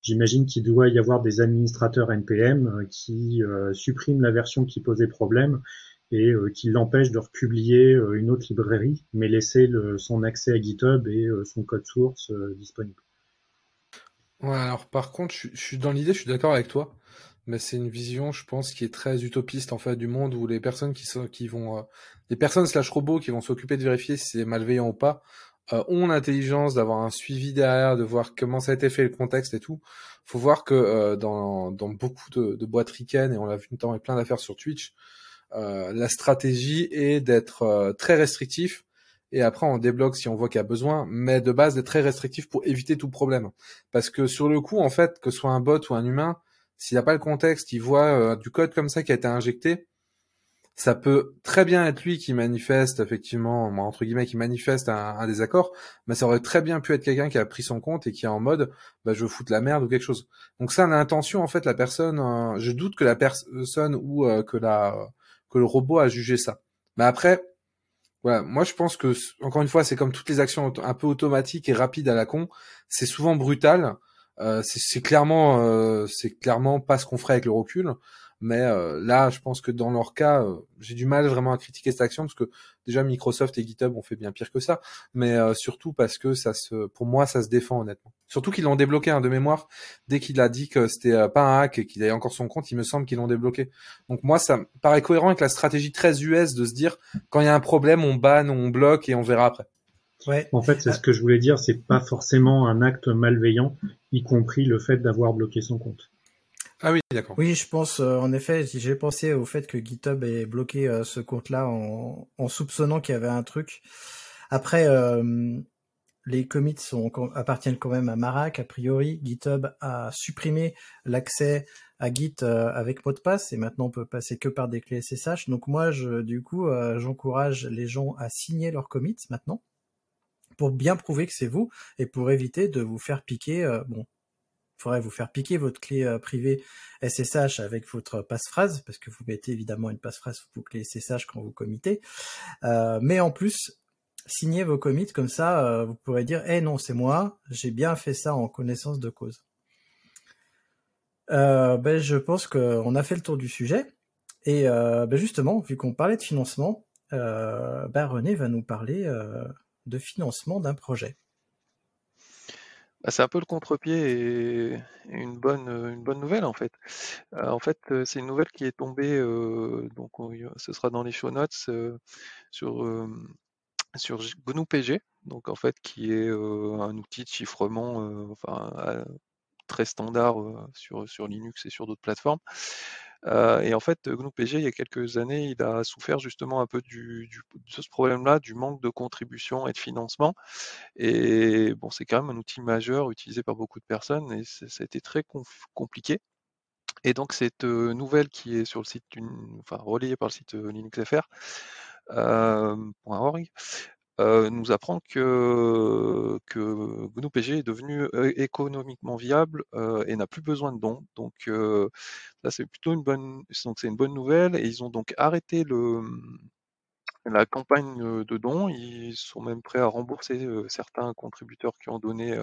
j'imagine qu'il doit y avoir des administrateurs NPM qui suppriment la version qui posait problème et qui l'empêchent de republier une autre librairie, mais laisser son accès à GitHub et son code source disponible. Ouais, alors par contre, je, suis dans l'idée, je suis d'accord avec toi, mais c'est une vision, je pense, qui est très utopiste en fait du monde où les personnes qui sont, qui vont, euh, les personnes slash robots qui vont s'occuper de vérifier si c'est malveillant ou pas, euh, ont l'intelligence d'avoir un suivi derrière, de voir comment ça a été fait, le contexte et tout. Faut voir que euh, dans, dans beaucoup de, de boîtes ricaines et on l'a vu avec plein d'affaires sur Twitch, la stratégie est d'être très restrictif et après on débloque si on voit qu'il y a besoin, mais de base d'être très restrictif pour éviter tout problème. Parce que sur le coup, en fait, que ce soit un bot ou un humain, s'il n'a pas le contexte, il voit euh, du code comme ça qui a été injecté, ça peut très bien être lui qui manifeste effectivement, entre guillemets, qui manifeste un, désaccord, mais ça aurait très bien pu être quelqu'un qui a pris son compte et qui est en mode, bah, je veux foutre la merde ou quelque chose. Donc ça, l'intention, en fait, la personne, euh, je doute que la personne ou euh, que la que le robot a jugé ça. Mais après, voilà, moi je pense que encore une fois, c'est comme toutes les actions un peu automatiques et rapides à la con, c'est souvent brutal. Euh, c'est clairement, euh, c'est clairement pas ce qu'on ferait avec le recul. Mais euh, là, je pense que dans leur cas, euh, j'ai du mal vraiment à critiquer cette action parce que déjà Microsoft et GitHub ont fait bien pire que ça. Mais euh, surtout parce que ça se, pour moi, ça se défend honnêtement. Surtout qu'ils l'ont débloqué un de mémoire dès qu'il a dit que c'était pas un hack et qu'il avait encore son compte. Il me semble qu'ils l'ont débloqué. Donc moi, ça me paraît cohérent avec la stratégie très US de se dire quand il y a un problème, on banne, on bloque et on verra après. Ouais. En fait, c'est ce que je voulais dire. C'est pas forcément un acte malveillant, y compris le fait d'avoir bloqué son compte. Ah oui, d'accord. Oui, je pense, euh, en effet, j'ai pensé au fait que GitHub ait bloqué euh, ce compte-là en, soupçonnant qu'il y avait un truc. Après, euh, les commits sont, appartiennent quand même à Marak, a priori. GitHub a supprimé l'accès à Git avec mot de passe et maintenant on peut passer que par des clés SSH. Donc moi, je, du coup, j'encourage les gens à signer leurs commits maintenant pour bien prouver que c'est vous et pour éviter de vous faire piquer. bon, faudrait vous faire piquer votre clé euh, privée SSH avec votre passphrase, parce que vous mettez évidemment une passphrase sous vos clés SSH quand vous committez. Euh, mais en plus, signez vos commits, comme ça, euh, vous pourrez dire, eh non, c'est moi, j'ai bien fait ça en connaissance de cause. ben, je pense qu'on a fait le tour du sujet. Et ben justement, vu qu'on parlait de financement, ben René va nous parler de financement d'un projet. Bah, c'est un peu le contre-pied et une bonne, nouvelle en fait. Euh, en fait, euh, c'est une nouvelle qui est tombée, euh, donc ce sera dans les show notes sur sur GNU-PG, donc en fait qui est un outil de chiffrement, très standard sur sur Linux et sur d'autres plateformes. Et en fait, GNU-PG, il y a quelques années, il a souffert justement un peu du, de ce problème-là, du manque de contribution et de financement. Et bon, c'est quand même un outil majeur utilisé par beaucoup de personnes et ça a été très compliqué. Et donc cette nouvelle qui est sur le site, enfin relayée par le site linuxfr.org, euh, nous apprend que, que GNU-PG est devenu économiquement viable et n'a plus besoin de dons. Donc c'est plutôt une bonne, nouvelle. Et ils ont donc arrêté la campagne de dons. Ils sont même prêts à rembourser certains contributeurs qui ont donné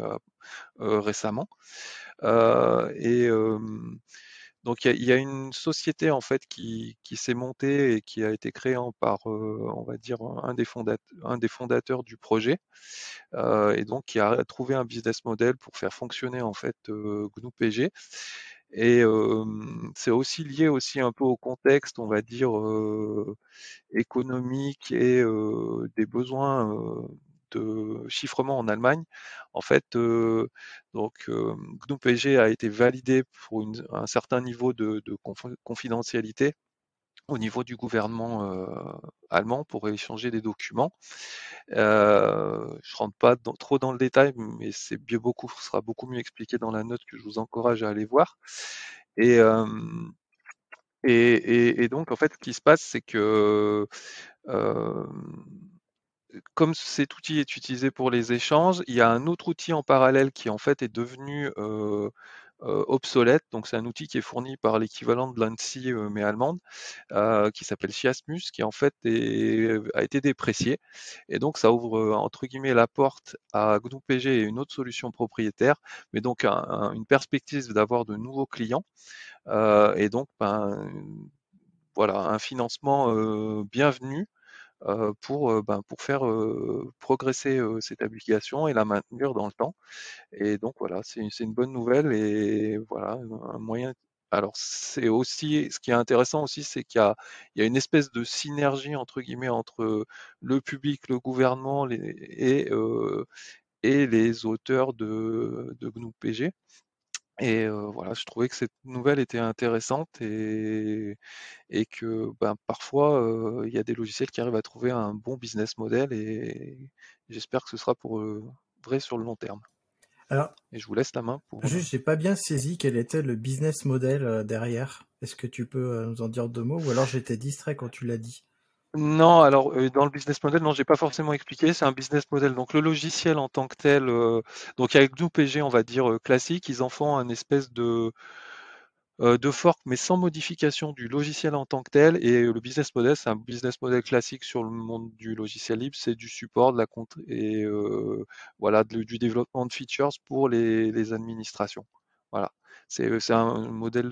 récemment. Donc il y, a une société en fait qui, s'est montée et qui a été créée par, on va dire, un des, fondateurs, du projet, et donc qui a trouvé un business model pour faire fonctionner en fait GNU-PG. Et c'est aussi lié aussi un peu au contexte, on va dire, économique et des besoins chiffrement en Allemagne. En fait, donc GNU-PG a été validé pour un certain niveau de, confidentialité au niveau du gouvernement allemand pour échanger des documents. Je rentre pas trop dans le détail, mais c'est bien beaucoup, sera beaucoup mieux expliqué dans la note que je vous encourage à aller voir. Et, donc, en fait, ce qui se passe, c'est que comme cet outil est utilisé pour les échanges, il y a un autre outil en parallèle qui en fait est devenu obsolète. Donc c'est un outil qui est fourni par l'équivalent de l'ANSI mais allemande, qui s'appelle Chiasmus, qui en fait a été déprécié. Et donc ça ouvre entre guillemets la porte à GNU-PG et une autre solution propriétaire, mais donc une perspective d'avoir de nouveaux clients. et donc ben, voilà un financement bienvenu pour, ben, pour faire progresser cette application et la maintenir dans le temps. Et donc voilà, c'est une bonne nouvelle et voilà, un moyen alors c'est aussi ce qui est intéressant aussi, c'est qu'il y y a une espèce de synergie entre guillemets entre le public, le gouvernement et, et les auteurs de, de GNU-PG. Et voilà, je trouvais que cette nouvelle était intéressante et, et que ben, parfois il y a des logiciels qui arrivent à trouver un bon business model et j'espère que ce sera pour vrai sur le long terme. Alors, et je vous laisse la main pour. Juste, j'ai pas bien saisi quel était le business model derrière. Est-ce que tu peux nous en dire deux mots ou alors j'étais distrait quand tu l'as dit? Non, alors euh, dans le business model, non, j'ai pas forcément expliqué. C'est un business model. Donc le logiciel en tant que tel, euh, donc avec GNU-PG, on va dire euh, classique, ils en font un espèce de de fork, mais sans modification du logiciel en tant que tel. Et le business model, c'est un business model classique sur le monde du logiciel libre. C'est du support, de la compte et voilà du développement de features pour les, les administrations. Voilà, c'est un modèle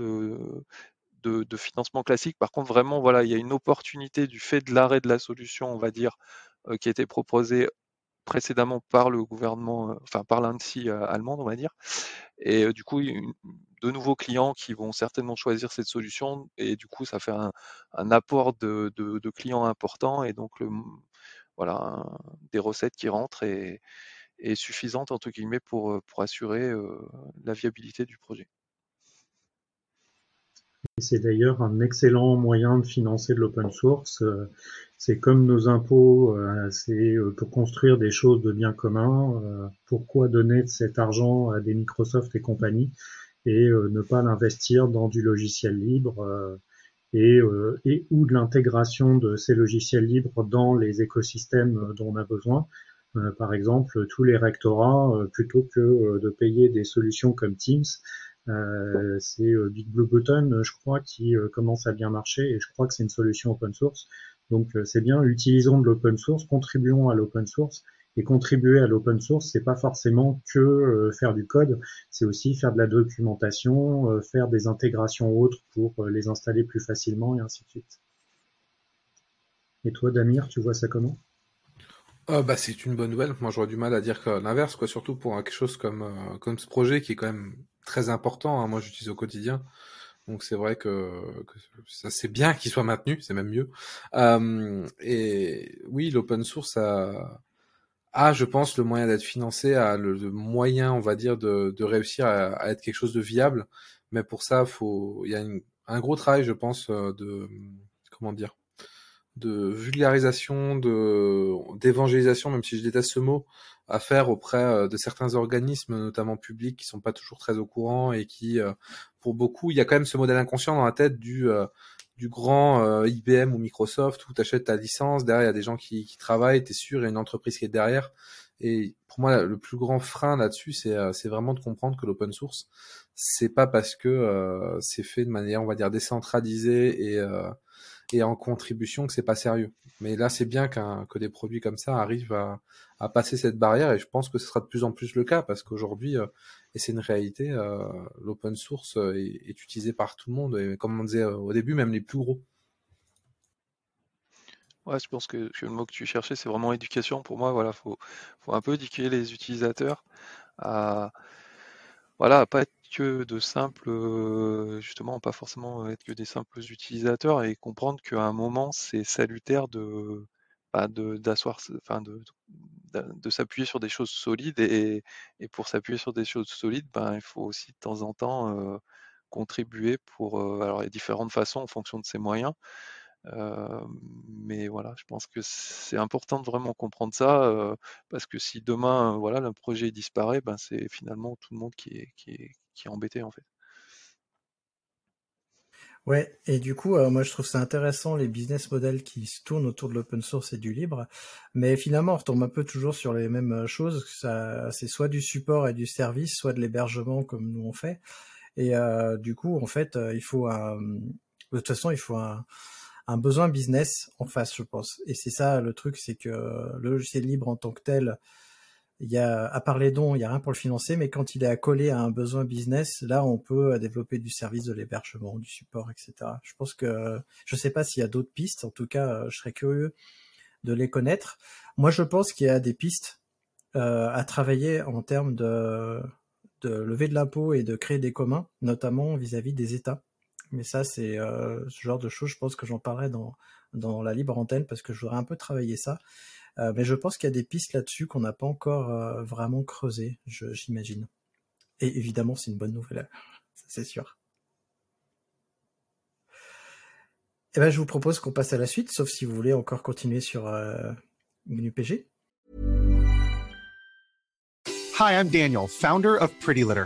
de, financement classique. Par contre, vraiment, voilà, il y a une opportunité du fait de l'arrêt de la solution, on va dire, euh, qui a été proposée précédemment par le gouvernement, euh, enfin par l'ANSI euh, allemande, on va dire. Et du coup, de nouveaux clients qui vont certainement choisir cette solution. Et du coup, ça fait un, apport de, clients importants et donc voilà, des recettes qui rentrent et, suffisantes entre guillemets pour assurer la viabilité du projet. C'est d'ailleurs un excellent moyen de financer de l'open source. C'est comme nos impôts, c'est pour construire des choses de bien commun. Pourquoi donner cet argent à des Microsoft et compagnie et ne pas l'investir dans du logiciel libre et, et ou de l'intégration de ces logiciels libres dans les écosystèmes dont on a besoin euh, par exemple, tous les rectorats, euh, plutôt que euh, de payer des solutions comme Teams, c'est Big Blue Button, je crois, qui commence à bien marcher et je crois que c'est une solution open source. Donc c'est bien, utilisons de l'open source, contribuons à l'open source et contribuer à l'open source, c'est pas forcément que faire du code, c'est aussi faire de la documentation, faire des intégrations autres pour les installer plus facilement et ainsi de suite. Et toi, Damir, tu vois ça comment? Ah, bah, c'est une bonne nouvelle. Moi, j'aurais du mal à dire l'inverse, quoi. Surtout pour quelque chose comme, euh, comme ce projet qui est quand même très important. Hein. Moi, j'utilise au quotidien. Donc, c'est vrai que, ça, c'est bien qu'il soit maintenu. C'est même mieux. Et oui, l'open source a, je pense, le moyen d'être financé, a le, moyen, on va dire, de, réussir à, être quelque chose de viable. Mais pour ça, il y a un gros travail, je pense, euh, de, comment dire, de vulgarisation, de d'évangélisation, même si je déteste ce mot, à faire auprès euh, de certains organismes, notamment publics, qui sont pas toujours très au courant et qui, euh, pour beaucoup, il y a quand même ce modèle inconscient dans la tête du euh, du grand IBM ou Microsoft où tu achètes ta licence, derrière il y a des gens qui, qui travaillent, tu es sûr, il y a une entreprise qui est derrière. Et pour moi, le plus grand frein là-dessus, c'est c'est vraiment de comprendre que l'open source, c'est pas parce que c'est fait de manière, on va dire, décentralisée et et en contribution que c'est pas sérieux. Mais là, c'est bien qu'un que des produits comme ça arrivent à, à, passer cette barrière et je pense que ce sera de plus en plus le cas parce qu'aujourd'hui, euh, et c'est une réalité, euh, l'open source euh, est, est, utilisé par tout le monde et comme on disait au début, même les plus gros. Ouais, je pense que, que, le mot que tu cherchais, c'est vraiment éducation. Pour moi, voilà, faut, faut un peu éduquer les utilisateurs à, voilà, à pas être que de simples, euh, justement, pas forcément être que des simples utilisateurs et comprendre qu'à un moment, c'est salutaire de, bah, d'asseoir, enfin de, s'appuyer sur des choses solides et, pour s'appuyer sur des choses solides, ben, il faut aussi de temps en temps euh, contribuer pour, euh, alors a différentes façons en fonction de ses moyens, mais voilà, je pense que c'est important de vraiment comprendre ça, parce que si demain, voilà, le projet disparaît, ben c'est finalement tout le monde qui est, qui est embêté en fait. Ouais, et du coup, moi je trouve ça intéressant les business models qui se tournent autour de l'open source et du libre, mais finalement on retombe un peu toujours sur les mêmes choses. Ça, c'est soit du support et du service, soit de l'hébergement comme nous on fait. Et du coup, en fait, il faut un, de toute façon, il faut un besoin business en face, je pense. Et c'est ça le truc, c'est que le logiciel libre en tant que tel, il y a, à part les dons, il y a rien pour le financer, mais quand il est accolé à un besoin business, là, on peut développer du service de l'hébergement, du support, etc. Je pense que, je sais pas s'il y a d'autres pistes. En tout cas, je serais curieux de les connaître. Moi, je pense qu'il y a des pistes euh, à travailler en termes de, de lever de l'impôt et de créer des communs, notamment vis-à-vis -vis des États. Mais ça, c'est euh, ce genre de choses, je pense que j'en parlerai dans, dans la libre antenne parce que je voudrais un peu travailler ça. Euh, mais je pense qu'il y a des pistes là-dessus qu'on n'a pas encore euh, vraiment creusées, j'imagine. Et évidemment, c'est une bonne nouvelle, [laughs] c'est sûr. Eh ben, je vous propose qu'on passe à la suite, sauf si vous voulez encore continuer sur euh, Menu PG. Hi, I'm Daniel, founder of Pretty Litter.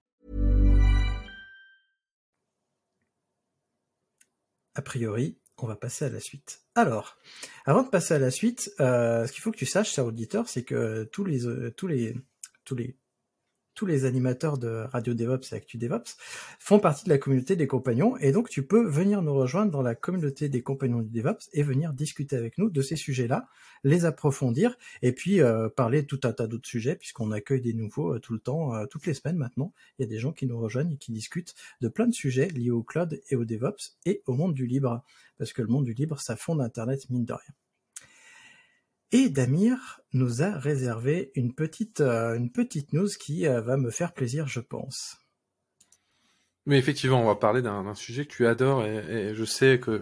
A priori, on va passer à la suite. Alors, avant de passer à la suite, euh, ce qu'il faut que tu saches, cher auditeur, c'est que tous les, euh, tous les, tous les tous les animateurs de Radio DevOps et Actu DevOps font partie de la communauté des compagnons et donc tu peux venir nous rejoindre dans la communauté des compagnons du DevOps et venir discuter avec nous de ces sujets-là, les approfondir et puis euh, parler tout un tas d'autres sujets puisqu'on accueille des nouveaux euh, tout le temps, euh, toutes les semaines maintenant. Il y a des gens qui nous rejoignent et qui discutent de plein de sujets liés au cloud et au DevOps et au monde du libre parce que le monde du libre ça fonde Internet mine de rien. Et Damir nous a réservé une petite, euh, une petite news qui euh, va me faire plaisir, je pense. Mais effectivement, on va parler d'un sujet que tu adores et, je sais que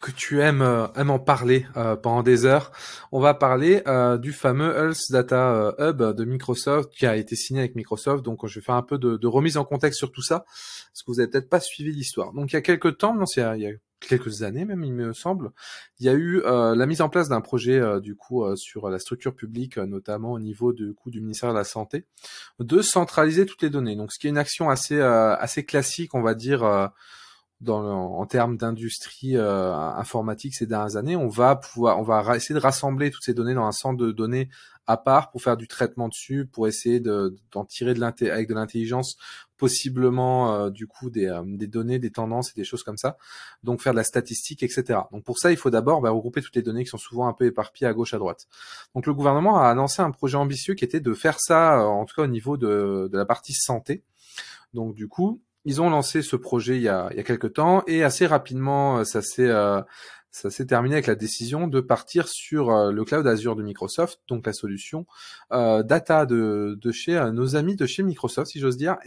que tu aimes, euh, aimes en parler pendant des heures. On va parler du fameux Health Data Hub de Microsoft qui a été signé avec Microsoft. Donc, je vais faire un peu de, remise en contexte sur tout ça parce que vous avez peut-être pas suivi l'histoire. Donc, il y a quelques temps, non, il y a quelques années même, il me semble, il y a eu euh, la mise en place d'un projet euh, du coup euh, sur la structure publique, notamment au niveau du coup du ministère de la Santé, de centraliser toutes les données. Donc, ce qui est une action assez assez classique, on va dire. Dans, en termes d'industrie informatique ces dernières années, on va pouvoir, on va essayer de rassembler toutes ces données dans un centre de données à part pour faire du traitement dessus, pour essayer d'en tirer de avec de l'intelligence possiblement euh, du coup des, euh, des, données, des tendances et des choses comme ça. Donc faire de la statistique, etc. Donc pour ça, il faut d'abord bah, regrouper toutes les données qui sont souvent un peu éparpillées à gauche, à droite. Donc le gouvernement a annoncé un projet ambitieux qui était de faire ça, euh, en tout cas au niveau de, la partie santé. Donc du coup, ils ont lancé ce projet il y a, il quelques temps et assez rapidement, ça s'est ça s'est terminé avec la décision de partir sur le cloud Azure de Microsoft, donc la solution data de, de chez nos amis de chez Microsoft, si j'ose dire,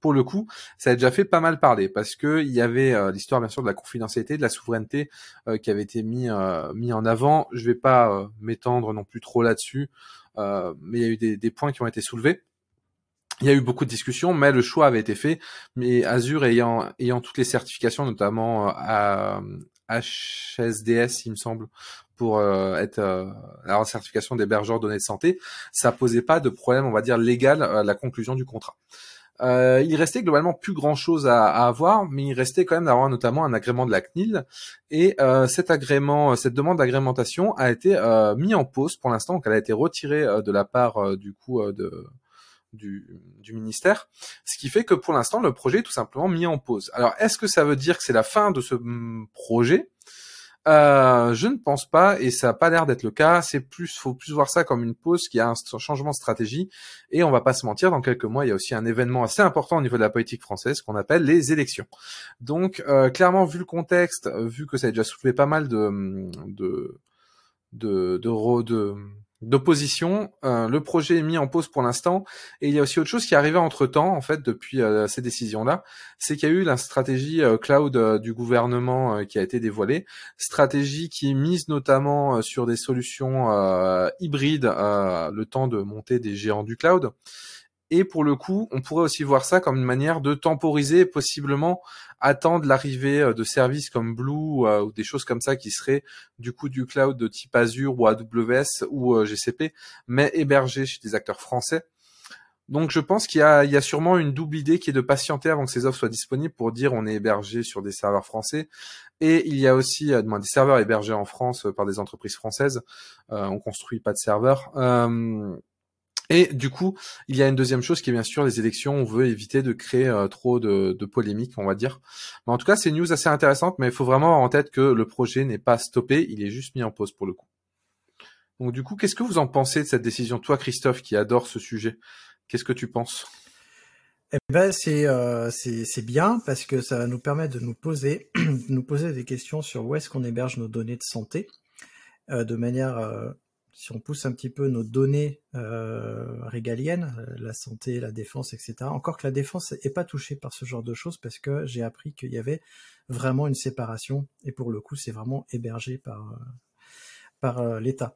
pour le coup, ça a déjà fait pas mal parler parce que il y avait euh, l'histoire bien sûr de la confidentialité, de la souveraineté euh, qui avait été mis euh, mis en avant. Je vais pas m'étendre non plus trop là-dessus, mais il y a eu des, points qui ont été soulevés. Il y a eu beaucoup de discussions, mais le choix avait été fait. Mais Azure ayant ayant toutes les certifications, notamment à HSDS, il me semble, pour être la certification d'hébergeur données de santé, ça posait pas de problème, on va dire légal à la conclusion du contrat. Euh, il restait globalement plus grand chose à, avoir, mais il restait quand même d'avoir notamment un agrément de la CNIL. Et euh, agrément, cette demande d'agrémentation a été euh, mis en pause pour l'instant, donc elle a été retirée euh, de la part euh, du coup du, du, ministère, ce qui fait que pour l'instant le projet est tout simplement mis en pause. Alors est-ce que ça veut dire que c'est la fin de ce mm, projet? Euh, je ne pense pas, et ça n'a pas l'air d'être le cas. C'est plus, faut plus voir ça comme une pause qui a un changement de stratégie. Et on va pas se mentir, dans quelques mois, il y a aussi un événement assez important au niveau de la politique française qu'on appelle les élections. Donc, euh, clairement, vu le contexte, vu que ça a déjà soulevé pas mal de de de, de, de d'opposition. Euh, le projet est mis en pause pour l'instant. Et il y a aussi autre chose qui est arrivé entre temps, en fait, depuis euh, ces décisions-là, c'est qu'il y a eu la stratégie euh, cloud du gouvernement qui a été dévoilée, stratégie qui mise notamment sur des solutions hybrides, le temps de monter des géants du cloud. Et pour le coup, on pourrait aussi voir ça comme une manière de temporiser, possiblement attendre l'arrivée euh, de services comme Blue euh, ou des choses comme ça qui seraient du coup du cloud de type Azure ou AWS ou euh, GCP, mais hébergés chez des acteurs français. Donc je pense qu'il y a, sûrement une double idée qui est de patienter avant que ces offres soient disponibles pour dire on est hébergé sur des serveurs français. Et il y a aussi des serveurs hébergés en France par des entreprises françaises. On construit pas de serveurs. Et du coup, il y a une deuxième chose qui est bien sûr les élections. On veut éviter de créer euh, trop de, polémiques, on va dire. Mais en tout cas, c'est une news assez intéressante, mais il faut vraiment avoir en tête que le projet n'est pas stoppé, il est juste mis en pause pour le coup. Donc du coup, qu'est-ce que vous en pensez de cette décision? Toi, Christophe, qui adore ce sujet, qu'est-ce que tu penses? Eh ben c'est euh, bien parce que ça va nous permettre de nous poser [clears throat] de nous poser des questions sur où est-ce qu'on héberge nos données de santé euh, de manière si on pousse un petit peu nos données euh, régaliennes, euh, la santé, la défense, etc. Encore que la défense est pas touchée par ce genre de choses parce que j'ai appris qu'il y avait vraiment une séparation et pour le coup c'est vraiment hébergé par euh, par l'État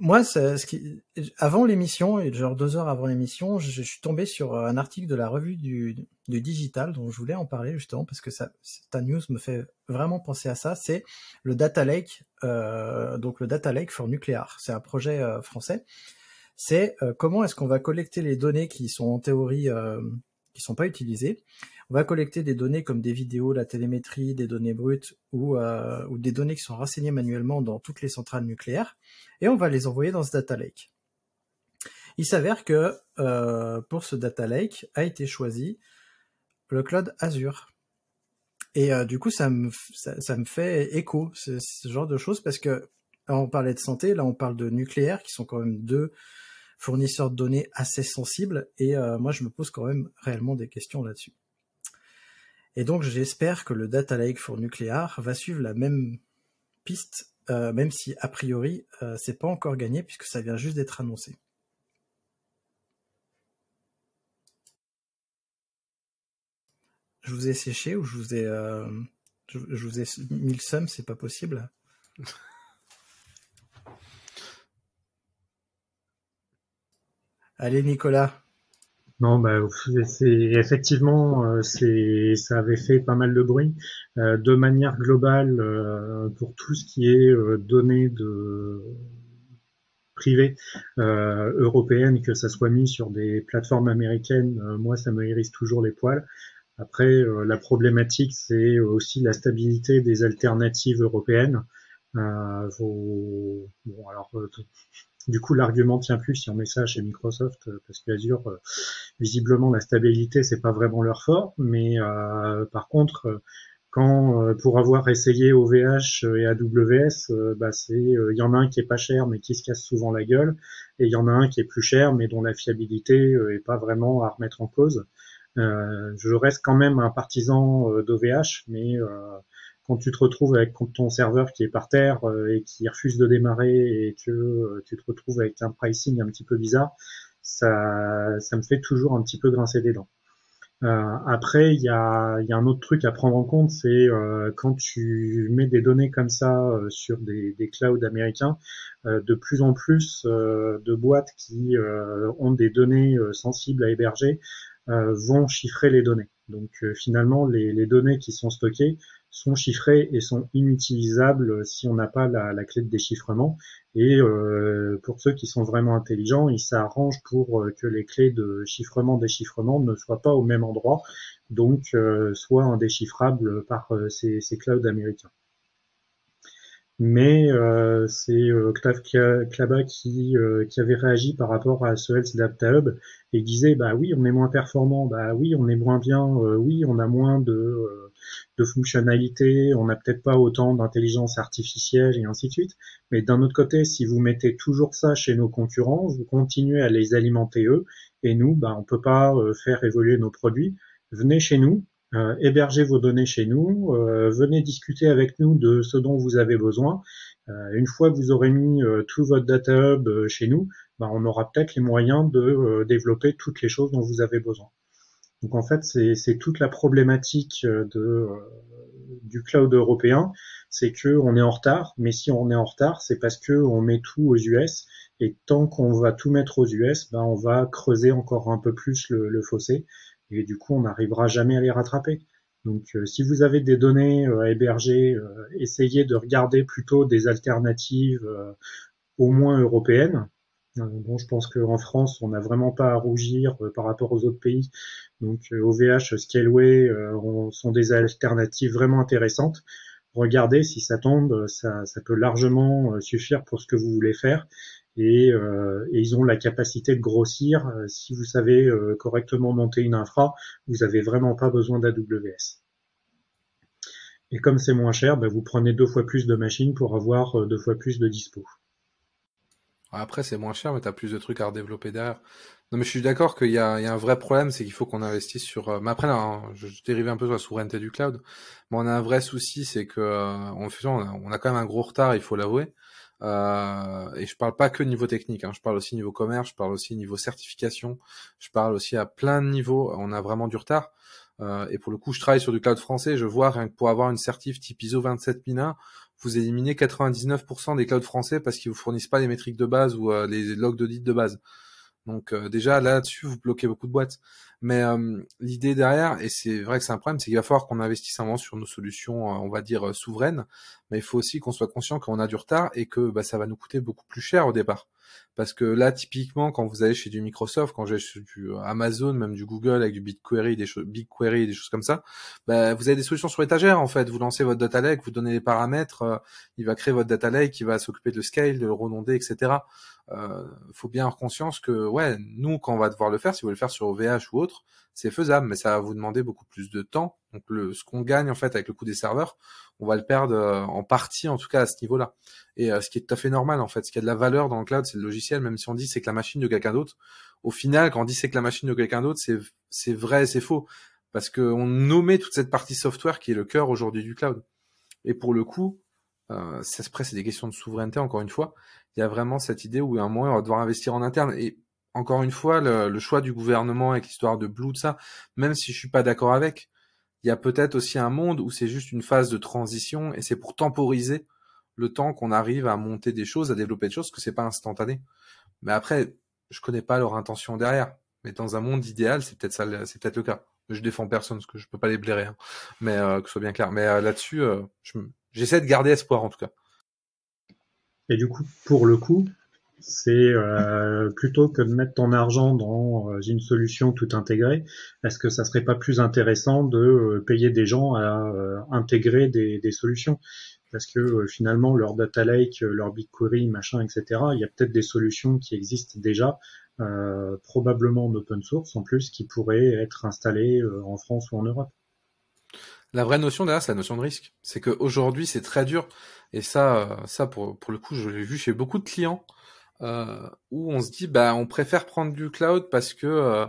moi, ce qui, avant l'émission, et genre deux heures avant l'émission, je, suis tombé sur un article de la revue du, digital dont je voulais en parler justement parce que ta news me fait vraiment penser à ça. C'est le Data Lake, euh, donc le Data Lake for Nuclear. C'est un projet euh, français. C'est euh, comment est-ce qu'on va collecter les données qui sont en théorie euh, qui sont pas utilisées. On va collecter des données comme des vidéos, la télémétrie, des données brutes ou, euh, ou des données qui sont renseignées manuellement dans toutes les centrales nucléaires, et on va les envoyer dans ce data lake. Il s'avère que euh, pour ce data lake a été choisi le cloud Azure. Et euh, du coup, ça me, fait écho, ce, genre de choses, parce que on parlait de santé, là on parle de nucléaire, qui sont quand même deux fournisseurs de données assez sensibles, et moi je me pose quand même réellement des questions là-dessus. Et donc j'espère que le Data Lake for Nuclear va suivre la même piste, euh, même si a priori euh, c'est pas encore gagné puisque ça vient juste d'être annoncé. Je vous ai séché ou je vous ai, euh, je, je, vous ai mis le seum, c'est pas possible. [laughs] Allez Nicolas. Non, bah, c'est effectivement, euh, c'est, ça avait fait pas mal de bruit. Euh, de manière globale, euh, pour tout ce qui est euh, données de privées euh, européennes, que ça soit mis sur des plateformes américaines, euh, moi, ça me hérisse toujours les poils. Après, la problématique, c'est aussi la stabilité des alternatives européennes. Vos... Bon, alors du coup, l'argument tient plus si on met ça chez Microsoft, euh, parce qu'Azure, euh, visiblement, la stabilité, c'est pas vraiment leur fort. Mais euh, par contre, quand pour avoir essayé OVH et AWS, bah c'est, il y en a un qui est pas cher mais qui se casse souvent la gueule, et il y en a un qui est plus cher mais dont la fiabilité est pas vraiment à remettre en cause. je reste quand même un partisan d'OVH, mais quand tu te retrouves avec ton serveur qui est par terre euh, et qui refuse de démarrer et que euh, tu te retrouves avec un pricing un petit peu bizarre, ça, ça me fait toujours un petit peu grincer des dents. Euh, après, il y a, y a, un autre truc à prendre en compte, c'est euh, quand tu mets des données comme ça euh, sur des, des, clouds américains, de plus en plus de boîtes qui ont des données sensibles à héberger vont chiffrer les données. Donc finalement, les, les, données qui sont stockées sont chiffrés et sont inutilisables si on n'a pas la, la, clé de déchiffrement. Et euh, pour ceux qui sont vraiment intelligents, ils s'arrangent pour euh, que les clés de chiffrement-déchiffrement ne soient pas au même endroit, donc euh, soient indéchiffrables par euh, ces, ces clouds américains mais euh, c'est Octave Klaba qui, qui avait réagi par rapport à ce Health Data Hub et disait bah oui on est moins performant, bah oui on est moins bien, oui on a moins de, de fonctionnalités, on n'a peut-être pas autant d'intelligence artificielle et ainsi de suite, mais d'un autre côté si vous mettez toujours ça chez nos concurrents, vous continuez à les alimenter eux et nous bah on peut pas faire évoluer nos produits, venez chez nous, euh, hébergez vos données chez nous, euh, venez discuter avec nous de ce dont vous avez besoin. Euh, une fois que vous aurez mis euh, tout votre data hub euh, chez nous, bah, on aura peut-être les moyens de euh, développer toutes les choses dont vous avez besoin. Donc en fait, c'est toute la problématique de, du cloud européen, c'est que on est en retard, mais si on est en retard, c'est parce que on met tout aux US et tant qu'on va tout mettre aux US, ben on va creuser encore un peu plus le, fossé et du coup on n'arrivera jamais à les rattraper. Donc euh, si vous avez des données euh, à héberger, euh, essayez de regarder plutôt des alternatives au moins européennes. Bon, je pense qu'en France, on n'a vraiment pas à rougir par rapport aux autres pays. Donc OVH, Scaleway sont des alternatives vraiment intéressantes. Regardez si ça tombe, ça, peut largement suffire pour ce que vous voulez faire et, euh, ils ont la capacité de grossir. Euh, si vous savez euh, correctement monter une infra, vous avez vraiment pas besoin d'AWS. Et comme c'est moins cher, bah, vous prenez deux fois plus de machines pour avoir deux fois plus de dispo. Après, c'est moins cher, mais tu as plus de trucs à redévelopper derrière. Non, mais je suis d'accord qu'il y, y, a un vrai problème, c'est qu'il faut qu'on investisse sur. Mais après, là, je, je dérive un peu sur la souveraineté du cloud. Mais on a un vrai souci, c'est que a, on a quand même un gros retard, il faut l'avouer. Euh, et je parle pas que niveau technique, hein, je parle aussi niveau commerce, je parle aussi niveau certification, je parle aussi à plein de niveaux. On a vraiment du retard. Euh, et pour le coup, je travaille sur du cloud français. Je vois rien que pour avoir une certif type ISO 27001, vous éliminez 99% des clouds français parce qu'ils vous fournissent pas les métriques de base ou euh, les logs d'audit de base. Donc euh, déjà là-dessus, vous bloquez beaucoup de boîtes. Mais euh, l'idée derrière, et c'est vrai que c'est un problème, c'est qu'il va falloir qu'on investisse moment sur nos solutions, on va dire souveraines. Mais il faut aussi qu'on soit conscient qu'on a du retard et que bah, ça va nous coûter beaucoup plus cher au départ. Parce que là, typiquement, quand vous allez chez du Microsoft, quand j'ai chez du Amazon, même du Google avec du BigQuery, des choses, BigQuery, des choses comme ça, bah, vous avez des solutions sur étagère, en fait. Vous lancez votre data lake, vous donnez les paramètres, euh, il va créer votre data lake, il va s'occuper de le scale, de le renonder, etc. Euh, faut bien avoir conscience que, ouais, nous, quand on va devoir le faire, si vous voulez le faire sur OVH ou autre, c'est faisable, mais ça va vous demander beaucoup plus de temps. Donc, le, ce qu'on gagne, en fait, avec le coût des serveurs, on va le perdre euh, en partie, en tout cas, à ce niveau-là. Et euh, ce qui est tout à fait normal, en fait. Ce qui a de la valeur dans le cloud, c'est le logiciel, même si on dit c'est que la machine de quelqu'un d'autre. Au final, quand on dit c'est que la machine de quelqu'un d'autre, c'est, vrai, c'est faux. Parce qu'on nommait toute cette partie software qui est le cœur aujourd'hui du cloud. Et pour le coup, euh, après, c'est des questions de souveraineté, encore une fois il y a vraiment cette idée où à un moment on va devoir investir en interne. Et encore une fois, le, choix du gouvernement avec l'histoire de Blue, de ça, même si je suis pas d'accord avec, il y a peut-être aussi un monde où c'est juste une phase de transition et c'est pour temporiser le temps qu'on arrive à monter des choses, à développer des choses, que c'est pas instantané. Mais après, je connais pas leur intention derrière. Mais dans un monde idéal, c'est peut-être ça, c'est peut-être le cas. Je défends personne parce que je peux pas les blairer, hein. mais euh, que ce soit bien clair. Mais euh, là-dessus, euh, j'essaie de garder espoir en tout cas. Et du coup, pour le coup, c'est euh, plutôt que de mettre ton argent dans euh, une solution tout intégrée, est-ce que ça serait pas plus intéressant de euh, payer des gens à intégrer des, des, solutions? Parce que finalement, leur data lake, leur BigQuery, machin, etc., il y a peut-être des solutions qui existent déjà, probablement en open source en plus, qui pourraient être installées en France ou en Europe. La vraie notion derrière, c'est la notion de risque. C'est qu'aujourd'hui, c'est très dur. Et ça, ça pour, pour le coup, je l'ai vu chez beaucoup de clients euh, où on se dit, bah, on préfère prendre du cloud parce que euh,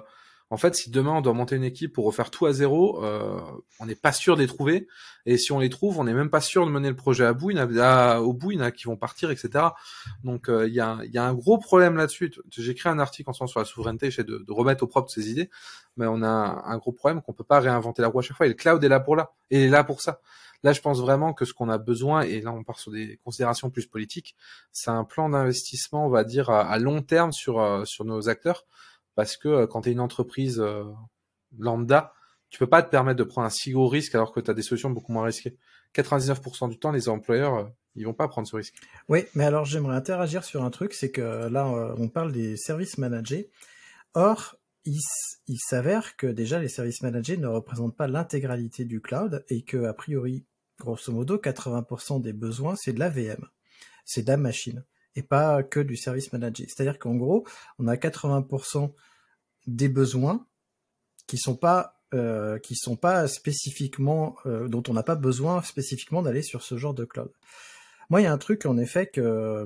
en fait, si demain on doit monter une équipe pour refaire tout à zéro, euh, on n'est pas sûr de les trouver. Et si on les trouve, on n'est même pas sûr de mener le projet à bout. Il y en a, au bout, il y en a qui vont partir, etc. Donc euh, il y, a, y, a, un gros problème là-dessus. J'ai écrit un article en ce moment sur la souveraineté, j'essaie de, de, remettre au propre ces idées. Mais on a un, gros problème qu'on peut pas réinventer la roue à chaque fois. Et le cloud est là pour là. Et est là pour ça. Là, je pense vraiment que ce qu'on a besoin, et là on part sur des considérations plus politiques, c'est un plan d'investissement, on va dire, à, long terme sur, euh, sur nos acteurs parce que euh, quand tu es une entreprise euh, lambda, tu peux pas te permettre de prendre un si gros risque alors que tu as des solutions beaucoup moins risquées. 99% du temps, les employeurs, ils vont pas prendre ce risque. Oui, mais alors j'aimerais interagir sur un truc, c'est que là, on parle des services managés. Or, il, s'avère que déjà les services managés ne représentent pas l'intégralité du cloud et que, a priori, grosso modo, 80% des besoins, c'est de la VM. C'est de la machine et pas que du service managé. C'est-à-dire qu'en gros, on a 80% des besoins qui sont pas euh, qui sont pas spécifiquement euh, dont on n'a pas besoin spécifiquement d'aller sur ce genre de cloud. Moi, il y a un truc en effet que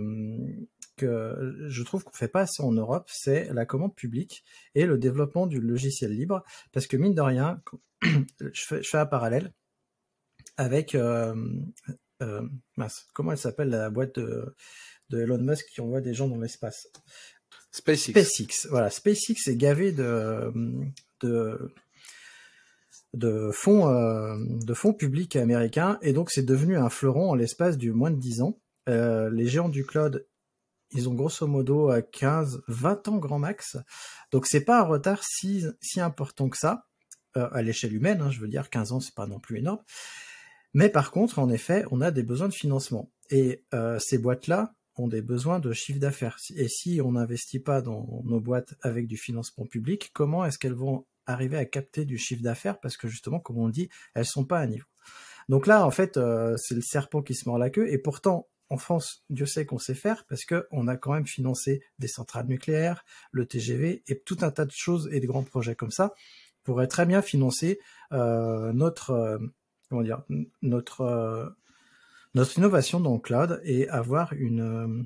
que je trouve qu'on fait pas assez en Europe, c'est la commande publique et le développement du logiciel libre, parce que mine de rien, [clears throat] je fais, je fais un parallèle avec euh, euh comment elle s'appelle la boîte de, de Elon Musk qui envoie des gens dans l'espace? SpaceX. SpaceX. Voilà, SpaceX est gavé de, de, de fonds, euh, de fonds publics américains et donc c'est devenu un fleuron en l'espace du moins de 10 ans. Euh, les géants du cloud, ils ont grosso modo 15, 20 ans grand max. Donc c'est pas un retard si, important que ça euh, à l'échelle humaine. Hein, je veux dire, 15 ans c'est pas non plus énorme. Mais par contre, en effet, on a des besoins de financement. Et ces boîtes-là, ont des besoins de chiffre d'affaires. Et si on n'investit pas dans nos boîtes avec du financement public, comment est-ce qu'elles vont arriver à capter du chiffre d'affaires? Parce que justement, comme on dit, elles sont pas à niveau. Donc là, en fait, euh, c'est le serpent qui se mord la queue. Et pourtant, en France, Dieu sait qu'on sait faire parce que on a quand même financé des centrales nucléaires, le TGV et tout un tas de choses et de grands projets comme ça pourraient très bien financer euh, notre euh, comment dire notre notre innovation dans le cloud et avoir une euh,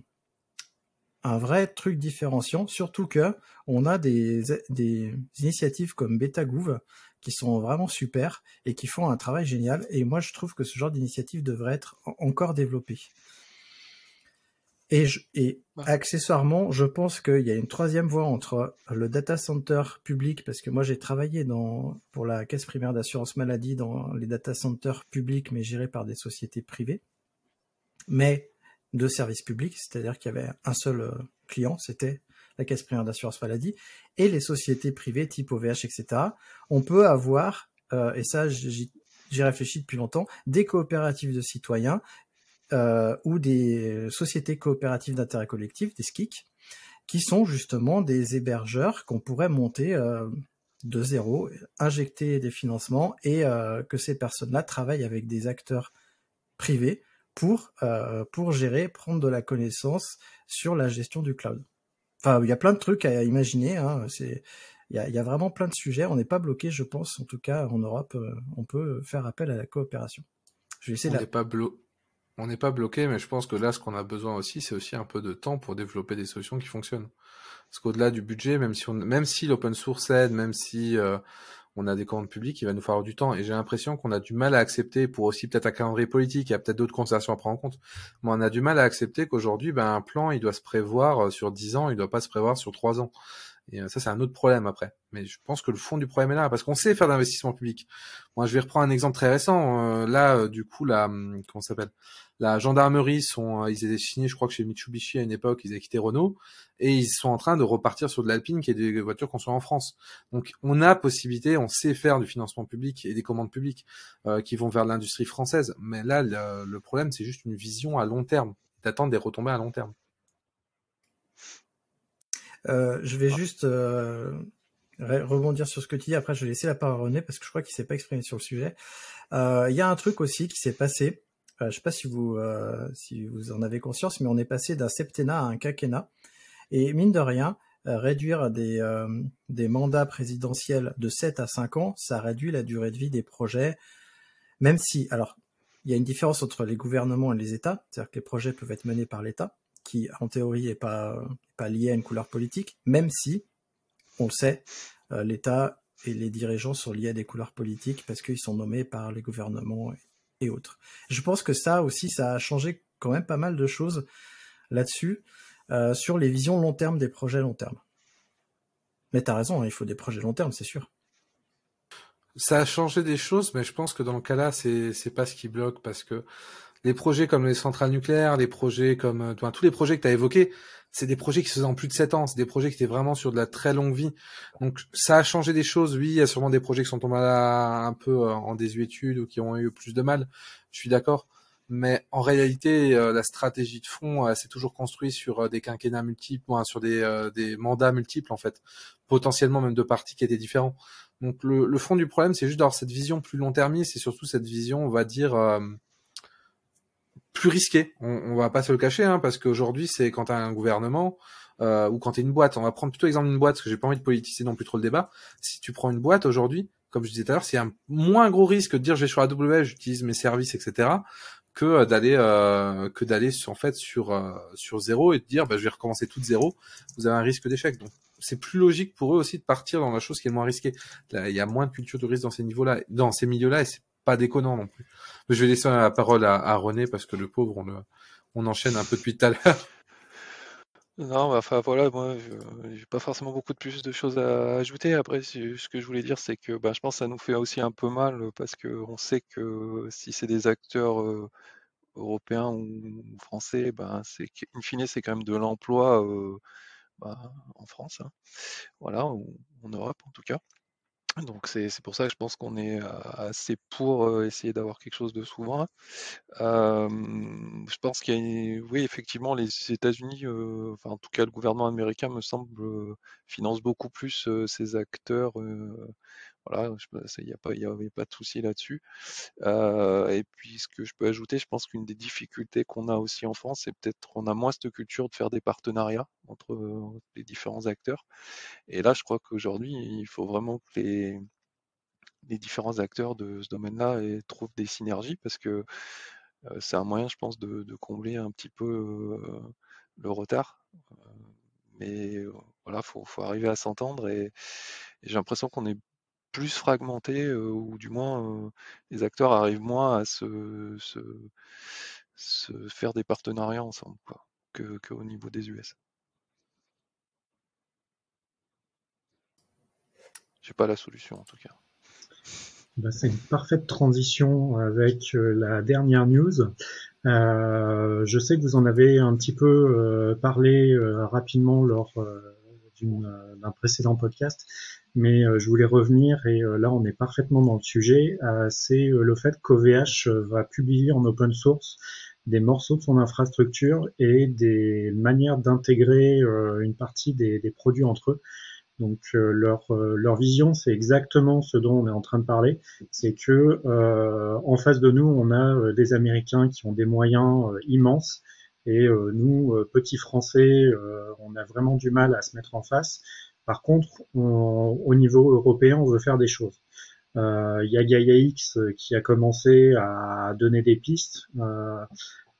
un vrai truc différenciant, surtout que on a des, des initiatives comme BetaGouv qui sont vraiment super et qui font un travail génial. Et moi, je trouve que ce genre d'initiative devrait être encore développé. Et, et accessoirement, je pense qu'il y a une troisième voie entre le data center public, parce que moi j'ai travaillé dans, pour la caisse primaire d'assurance maladie dans les data centers publics, mais gérés par des sociétés privées mais de service public, c'est-à-dire qu'il y avait un seul euh, client, c'était la caisse primaire d'assurance maladie, et les sociétés privées type OVH, etc. On peut avoir, euh, et ça j'y réfléchi depuis longtemps, des coopératives de citoyens ou des sociétés coopératives d'intérêt collectif, des SKIC, qui sont justement des hébergeurs qu'on pourrait monter de zéro, injecter des financements et que ces personnes-là travaillent avec des acteurs privés pour, pour gérer, prendre de la connaissance sur la gestion du cloud. Enfin, il y a plein de trucs à imaginer. Hein. C'est, il y, a, il y, a, vraiment plein de sujets. On n'est pas bloqué, je pense, en tout cas en Europe, on peut faire appel à la coopération. Je vais essayer on n'est pas blo... on n'est pas bloqué, mais je pense que là, ce qu'on a besoin aussi, c'est aussi un peu de temps pour développer des solutions qui fonctionnent. Parce qu'au-delà du budget, même si l'open source aide, même si euh, on a des commandes publiques, il va nous falloir du temps. Et j'ai l'impression qu'on a du mal à accepter, pour aussi peut-être un calendrier politique, il y a peut-être d'autres considérations à prendre en compte, mais on a du mal à accepter qu'aujourd'hui, ben, un plan, il doit se prévoir euh, sur 10 ans, il doit pas se prévoir sur 3 ans. Et euh, ça, c'est un autre problème après. Mais je pense que le fond du problème est là, parce qu'on sait faire d'investissement public. Moi, je vais reprendre un exemple très récent. Euh, là, euh, du coup, la hum, comment s'appelle? La gendarmerie sont, ils étaient signés, je crois que chez Mitsubishi à une époque, ils avaient quitté Renault, et ils sont en train de repartir sur de l'Alpine, qui est des voitures construites en France. Donc, on a possibilité, on sait faire du financement public et des commandes publiques qui vont vers l'industrie française. Mais là, le problème, c'est juste une vision à long terme, d'attendre des retombées à long terme. Euh, je vais juste euh, rebondir sur ce que tu dis. Après, je vais laisser la parole à René parce que je crois qu'il s'est pas exprimé sur le sujet. Euh, il y a un truc aussi qui s'est passé. je sais pas si vous si vous en avez conscience, mais on est passé d'un septennat à un quinquennat. Et mine de rien, réduire des, des mandats présidentiels de 7 à 5 ans, ça réduit la durée de vie des projets, même si, alors, il y a une différence entre les gouvernements et les États, c'est-à-dire que les projets peuvent être menés par l'État, qui en théorie est pas lié à une couleur politique, même si on le sait, euh, l'État et les dirigeants sont liés à des couleurs politiques parce qu'ils sont nommés par les gouvernements et, autres. Je pense que ça aussi, ça a changé quand même pas mal de choses là-dessus euh, sur les visions long terme des projets long terme. Mais tu as raison, hein, il faut des projets long terme, c'est sûr. Ça a changé des choses, mais je pense que dans le cas là, c'est pas ce qui bloque parce que les projets comme les centrales nucléaires, les projets comme euh, tous les projets que tu as évoqués, c'est des projets qui se faisaient en plus de 7 ans, c'est des projets qui étaient vraiment sur de la très longue vie. Donc ça a changé des choses, oui, il y a sûrement des projets qui sont tombés un peu euh, en désuétude ou qui ont eu plus de mal, je suis d'accord. Mais en réalité, euh, la stratégie de fond, c'est toujours construit sur des quinquennats multiples, sur des, des mandats multiples en fait, potentiellement même de partis qui étaient différents. Donc le, le fond du problème, c'est juste d'avoir cette vision plus long-termiste et surtout cette vision, on va dire, plus risqué. On, on va pas se le cacher, hein, parce qu'aujourd'hui, c'est quand tu as un gouvernement euh, ou quand tu une boîte. On va prendre plutôt l'exemple d'une boîte, parce que j'ai pas envie de politiser non plus trop le débat. Si tu prends une boîte aujourd'hui, comme je disais tout à l'heure, c'est un moins gros risque de dire je vais sur AWS, j'utilise mes services, etc., que euh, d'aller euh, que d'aller en fait sur euh, sur zéro et de dire bah, je vais recommencer tout de zéro. Vous avez un risque d'échec. Donc c'est plus logique pour eux aussi de partir dans la chose qui est moins risquée. il y a moins de culture de risque dans ces niveaux-là, dans ces milieux-là, et c'est pas déconnant non plus. Je vais laisser la parole à, René parce que le pauvre, on, on enchaîne un peu depuis tout à l'heure. [laughs] Non, bah, enfin voilà, moi, j'ai pas forcément beaucoup de plus de choses à ajouter. Après, ce que je voulais dire, c'est que bah, je pense que ça nous fait aussi un peu mal parce qu'on sait que si c'est des acteurs euh, européens ou français, bah, c'est in fine, c'est quand même de l'emploi euh, en France, hein. voilà, ou en Europe en tout cas. Donc c'est pour ça que je pense qu'on est assez pour essayer d'avoir quelque chose de souverain. je pense qu'il y a, oui, effectivement, les États-Unis, enfin en tout cas le gouvernement américain me semble finance beaucoup plus ces acteurs voilà, il n'y a, pas, avait pas de souci là-dessus. Euh, et puis, ce que je peux ajouter, je pense qu'une des difficultés qu'on a aussi en France, c'est peut-être qu'on a moins cette culture de faire des partenariats entre euh, les différents acteurs. Et là, je crois qu'aujourd'hui, il faut vraiment que les, les différents acteurs de ce domaine-là trouvent des synergies parce que euh, c'est un moyen, je pense, de, combler un petit peu le retard. mais voilà, faut, faut arriver à s'entendre et j'ai l'impression qu'on est plus fragmenté, ou du moins les acteurs arrivent moins à se, faire des partenariats ensemble quoi, que, au niveau des US. J'ai pas la solution en tout cas. Bah, c'est une parfaite transition avec la dernière news. je sais que vous en avez un petit peu parlé rapidement lors d'un précédent podcast, mais euh, je voulais revenir et euh, là on est parfaitement dans le sujet. Euh, c'est le fait qu'OVH va publier en open source des morceaux de son infrastructure et des manières d'intégrer une partie des, des, produits entre eux. Donc leur, leur vision, c'est exactement ce dont on est en train de parler, c'est que en face de nous, on a des Américains qui ont des moyens immenses et nous, petits Français, on a vraiment du mal à se mettre en face. Par contre, au niveau européen, on veut faire des choses. Euh, il y a Gaia X euh, qui a commencé à donner des pistes. Euh,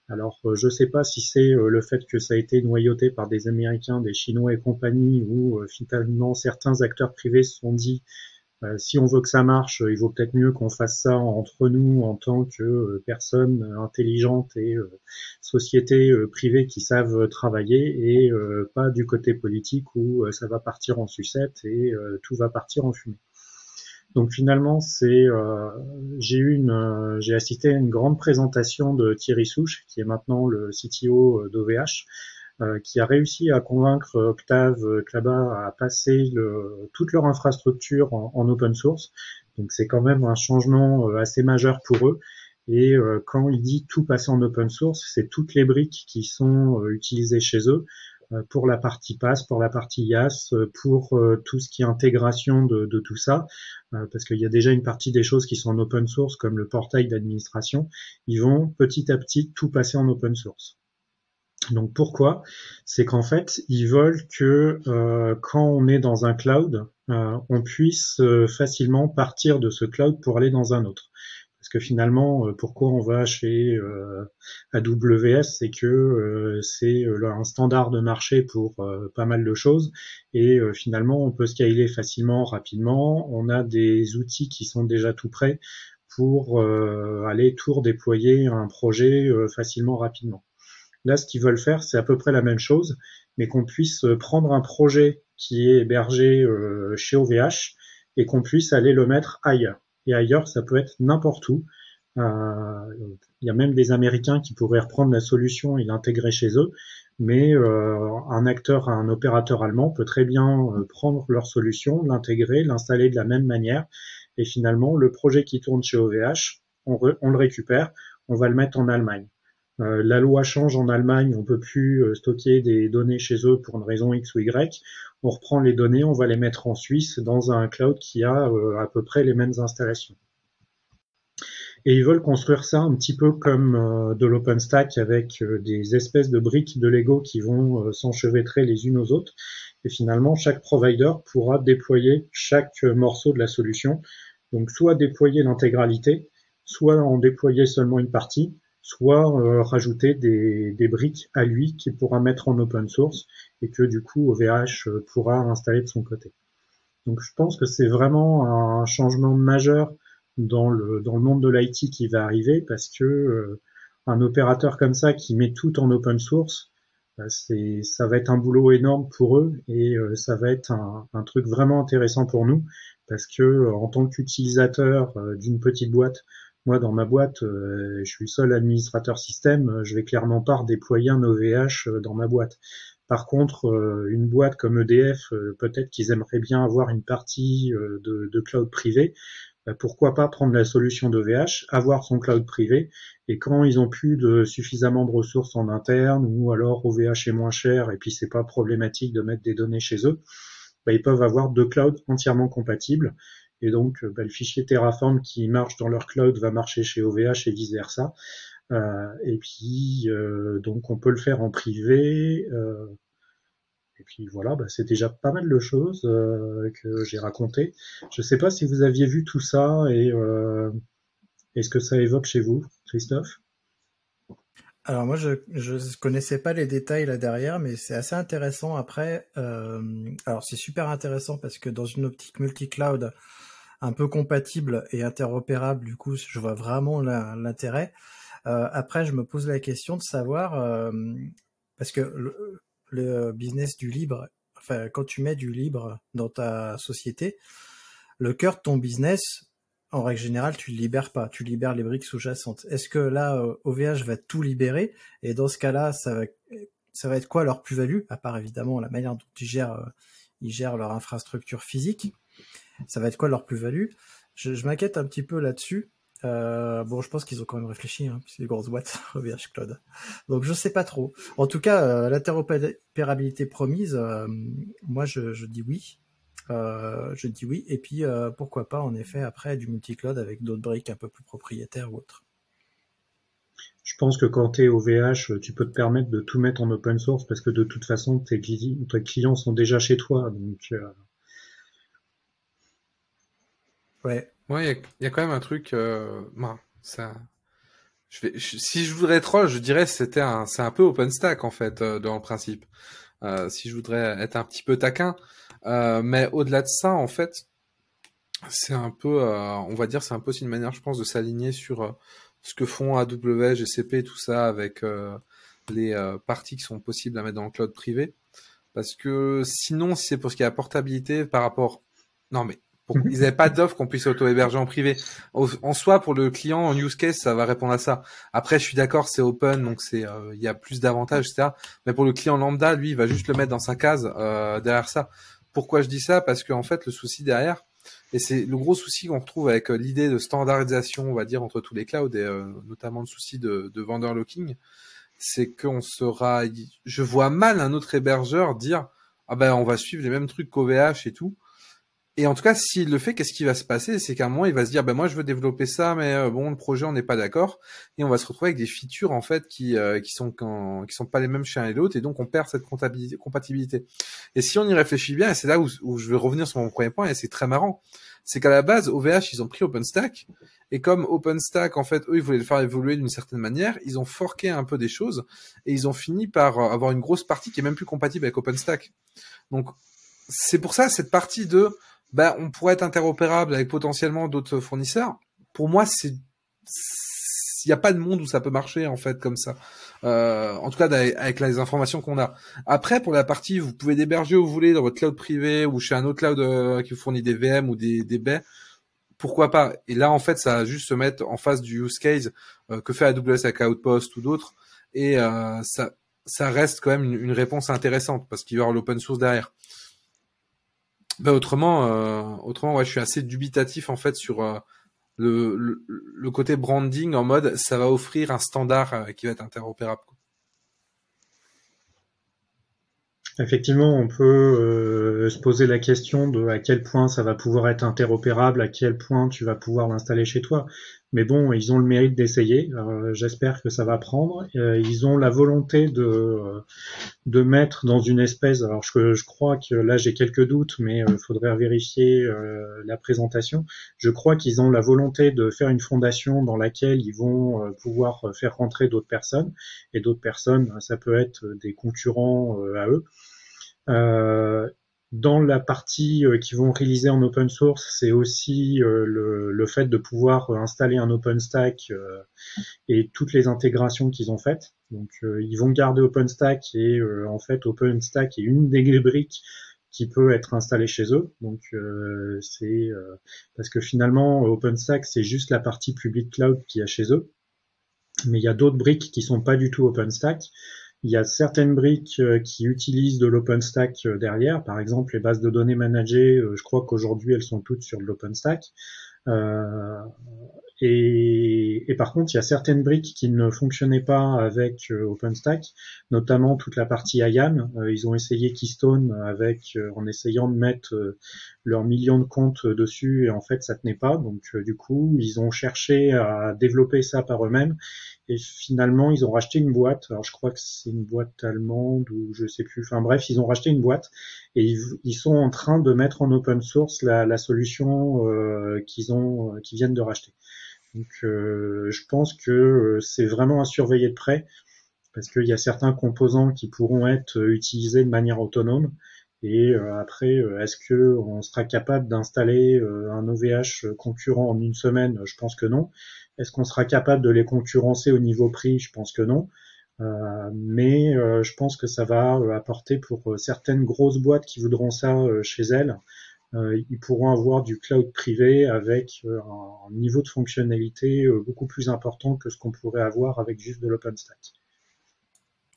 alors, je ne sais pas si c'est le fait que ça a été noyauté par des Américains, des Chinois et compagnie, ou finalement certains acteurs privés se sont dit si on veut que ça marche, il vaut peut-être mieux qu'on fasse ça entre nous en tant que personnes intelligentes et sociétés privées qui savent travailler et pas du côté politique où ça va partir en sucette et tout va partir en fumée. Donc finalement, c'est euh, j'ai eu une euh, j'ai assisté à une grande présentation de Thierry Souche, qui est maintenant le CTO euh, d'OVH, qui a réussi à convaincre Octave Klaba à passer toute leur infrastructure en, open source. Donc c'est quand même un changement assez majeur pour eux. Et quand il dit tout passer en open source, c'est toutes les briques qui sont utilisées chez eux. Euh, pour la partie pass, pour la partie euh, pour euh, tout ce qui est intégration de tout ça, parce qu'il y a déjà une partie des choses qui sont en open source, comme le portail d'administration, ils vont petit à petit tout passer en open source. Donc pourquoi? C'est qu'en fait, ils veulent que quand on est dans un cloud, on puisse facilement partir de ce cloud pour aller dans un autre. Parce que finalement, euh, pourquoi on va chez euh, AWS, c'est que euh, c'est un standard de marché pour pas mal de choses et finalement on peut scaler facilement, rapidement. On a des outils qui sont déjà tout prêts pour aller tout déployer un projet facilement, rapidement. Là, ce qu'ils veulent faire, c'est à peu près la même chose, mais qu'on puisse prendre un projet qui est hébergé chez OVH et qu'on puisse aller le mettre ailleurs et ailleurs, ça peut être n'importe où. Euh, il y a même des Américains qui pourraient reprendre la solution et l'intégrer chez eux, mais euh, un acteur, un opérateur allemand peut très bien euh, prendre leur solution, l'intégrer, l'installer de la même manière, et finalement, le projet qui tourne chez OVH, on le récupère, on va le mettre en Allemagne. Euh, la loi change en Allemagne, on peut plus euh, stocker des données chez eux pour une raison X ou Y. On reprend les données, on va les mettre en Suisse dans un cloud qui a euh, à peu près les mêmes installations. Et ils veulent construire ça un petit peu comme de l'OpenStack avec des espèces de briques de Lego qui vont s'enchevêtrer les unes aux autres. Et finalement, chaque provider pourra déployer chaque morceau de la solution. Donc soit déployer l'intégralité, soit en déployer seulement une partie, soit euh, rajouter des, briques à lui qu'il pourra mettre en open source et que du coup OVH euh, pourra installer de son côté. Donc je pense que c'est vraiment un changement majeur dans le, dans le monde de l'IT qui va arriver parce que euh, un opérateur comme ça qui met tout en open source, c'est, ça va être un boulot énorme pour eux et ça va être un, un, truc vraiment intéressant pour nous parce que en tant qu'utilisateur d'une petite boîte, moi, dans ma boîte, euh, je suis seul administrateur système, je vais clairement pas redéployer un OVH euh, dans ma boîte. Par contre, euh, une boîte comme EDF, peut-être qu'ils aimeraient bien avoir une partie de, cloud privé. Pourquoi pas prendre la solution d'OVH, avoir son cloud privé, et quand ils ont plus de suffisamment de ressources en interne, ou alors OVH est moins cher, et puis c'est pas problématique de mettre des données chez eux, bah, ils peuvent avoir deux clouds entièrement compatibles et donc, euh, bah, le fichier Terraform qui marche dans leur cloud va marcher chez OVH et vice versa. Euh, et puis, euh, donc, on peut le faire en privé. et puis voilà, bah, c'est déjà pas mal de choses que j'ai racontées. Je ne sais pas si vous aviez vu tout ça et est-ce que ça évoque chez vous, Christophe? Alors moi je je connaissais pas les détails là derrière, mais c'est assez intéressant. Après, alors c'est super intéressant parce que dans une optique multi-cloud, un peu compatible et interopérable, du coup, je vois vraiment l'intérêt. Euh, après, je me pose la question de savoir, euh, parce que le, business du libre, enfin, quand tu mets du libre dans ta société, le cœur de ton business, en règle générale, tu le libères pas, tu libères les briques sous-jacentes. Est-ce que là, OVH va tout libérer? Et dans ce cas-là, ça va, ça va être quoi leur plus-value, à part évidemment la manière dont ils gèrent, ils gèrent leur infrastructure physique? Ça va être quoi leur plus-value? Je, m'inquiète un petit peu là-dessus Euh, bon, je pense qu'ils ont quand même réfléchi, hein, c'est des grosses boîtes, [laughs] OVH Cloud. Donc je sais pas trop. En tout cas, euh, l'interopérabilité promise, euh, moi je, dis oui. Je dis oui. Et puis pourquoi pas en effet après du multi-cloud avec d'autres briques un peu plus propriétaires ou autres. Je pense que quand tu es OVH, tu peux te permettre de tout mettre en open source parce que de toute façon, tes, tes clients sont déjà chez toi. Donc, Ouais. Ouais, il y, a quand même un truc. Euh, ben, ça. Je vais, si je voudrais troll, je dirais c'était un, c'est un peu OpenStack en fait euh, dans le principe. Euh, si je voudrais être un petit peu taquin, euh, mais au-delà de ça, en fait, c'est un peu, euh, on va dire, c'est un peu aussi une manière, je pense, de s'aligner sur euh, ce que font AWS, GCP, tout ça, avec les parties qui sont possibles à mettre dans le cloud privé. Parce que sinon, si c'est pour ce qui est la portabilité par rapport, non mais ils n'avaient pas d'offre qu'on puisse auto-héberger en privé. En soi, pour le client, en use case, ça va répondre à ça. Après, je suis d'accord, c'est open, donc c'est, euh, il y a plus d'avantages, etc. Mais pour le client lambda, lui, il va juste le mettre dans sa case euh, derrière ça. Pourquoi je dis ça? Parce qu'en fait, le souci derrière, et c'est le gros souci qu'on retrouve avec euh, l'idée de standardisation, on va dire, entre tous les clouds, et euh, notamment le souci de, de vendor locking, c'est qu'on sera... Je vois mal un autre hébergeur dire « Ah ben, on va suivre les mêmes trucs qu'OVH et tout », et en tout cas, s'il le fait, qu'est-ce qui va se passer? C'est qu'à un moment, il va se dire, ben moi, je veux développer ça, mais euh, bon, le projet, on n'est pas d'accord, et on va se retrouver avec des features en fait qui euh, qui sont qui sont pas les mêmes chez un et l'autre, et donc on perd cette compatibilité. Et si on y réfléchit bien, et c'est là où, où je vais revenir sur mon premier point, et c'est très marrant, c'est qu'à la base, OVH, ils ont pris OpenStack, et comme OpenStack, en fait, eux, ils voulaient le faire évoluer d'une certaine manière, ils ont forqué un peu des choses, et ils ont fini par euh, avoir une grosse partie qui est même plus compatible avec OpenStack. Donc c'est pour ça cette partie de ben, on pourrait être interopérable avec potentiellement d'autres fournisseurs. Pour moi, c'est il n'y a pas de monde où ça peut marcher en fait comme ça. Euh, en tout cas avec les informations qu'on a. Après pour la partie, vous pouvez déberger où vous voulez dans votre cloud privé ou chez un autre cloud euh, qui vous fournit des VM ou des, des baies. Pourquoi pas? Et là en fait ça va juste se mettre en face du use case euh, que fait AWS avec Outpost ou d'autres et ça ça reste quand même une, une réponse intéressante parce qu'il y aura l'open source derrière. Bah autrement, euh, autrement, ouais, je suis assez dubitatif en fait sur euh, le, le, côté branding en mode ça va offrir un standard euh, qui va être interopérable. Effectivement, on peut se poser la question de à quel point ça va pouvoir être interopérable, à quel point tu vas pouvoir l'installer chez toi. Mais bon, ils ont le mérite d'essayer. Euh, j'espère que ça va prendre. Euh, ils ont la volonté de euh, de mettre dans une espèce. Alors je, je crois que là j'ai quelques doutes, mais il faudrait vérifier la présentation. Je crois qu'ils ont la volonté de faire une fondation dans laquelle ils vont pouvoir faire rentrer d'autres personnes et d'autres personnes, ça peut être des concurrents à eux. Euh, dans la partie euh, qui vont réaliser en open source, c'est aussi euh, le, le, fait de pouvoir euh, installer un OpenStack et toutes les intégrations qu'ils ont faites. Donc ils vont garder OpenStack et en fait OpenStack est une des [laughs] briques qui peut être installée chez eux. Donc c'est parce que finalement OpenStack c'est juste la partie public cloud qu'il y a chez eux, mais il y a d'autres briques qui sont pas du tout OpenStack. Il y a certaines briques euh, qui utilisent de l'OpenStack euh, derrière, par exemple les bases de données managées, euh, je crois qu'aujourd'hui elles sont toutes sur de l'OpenStack. Euh, et, et, par contre, il y a certaines briques qui ne fonctionnaient pas avec OpenStack, notamment toute la partie IAM. ils ont essayé Keystone avec, en essayant de mettre leurs millions de comptes dessus, et en fait, ça tenait pas. Donc, du coup, ils ont cherché à développer ça par eux-mêmes, et finalement, ils ont racheté une boîte. Alors, je crois que c'est une boîte allemande ou je sais plus. Enfin bref, ils ont racheté une boîte et ils, sont en train de mettre en open source la, solution euh, qu'ils ont, euh, qu'ils viennent de racheter. Donc, euh, je pense que euh, c'est vraiment à surveiller de près parce qu'il y a certains composants qui pourront être utilisés de manière autonome. Et après, est-ce que on sera capable d'installer un OVH concurrent en une semaine? Je pense que non. Est-ce qu'on sera capable de les concurrencer au niveau prix? Je pense que non. Euh, mais euh, je pense que ça va euh, apporter pour certaines grosses boîtes qui voudront ça chez elles, ils pourront avoir du cloud privé avec un niveau de fonctionnalité beaucoup plus important que ce qu'on pourrait avoir avec juste de l'OpenStack.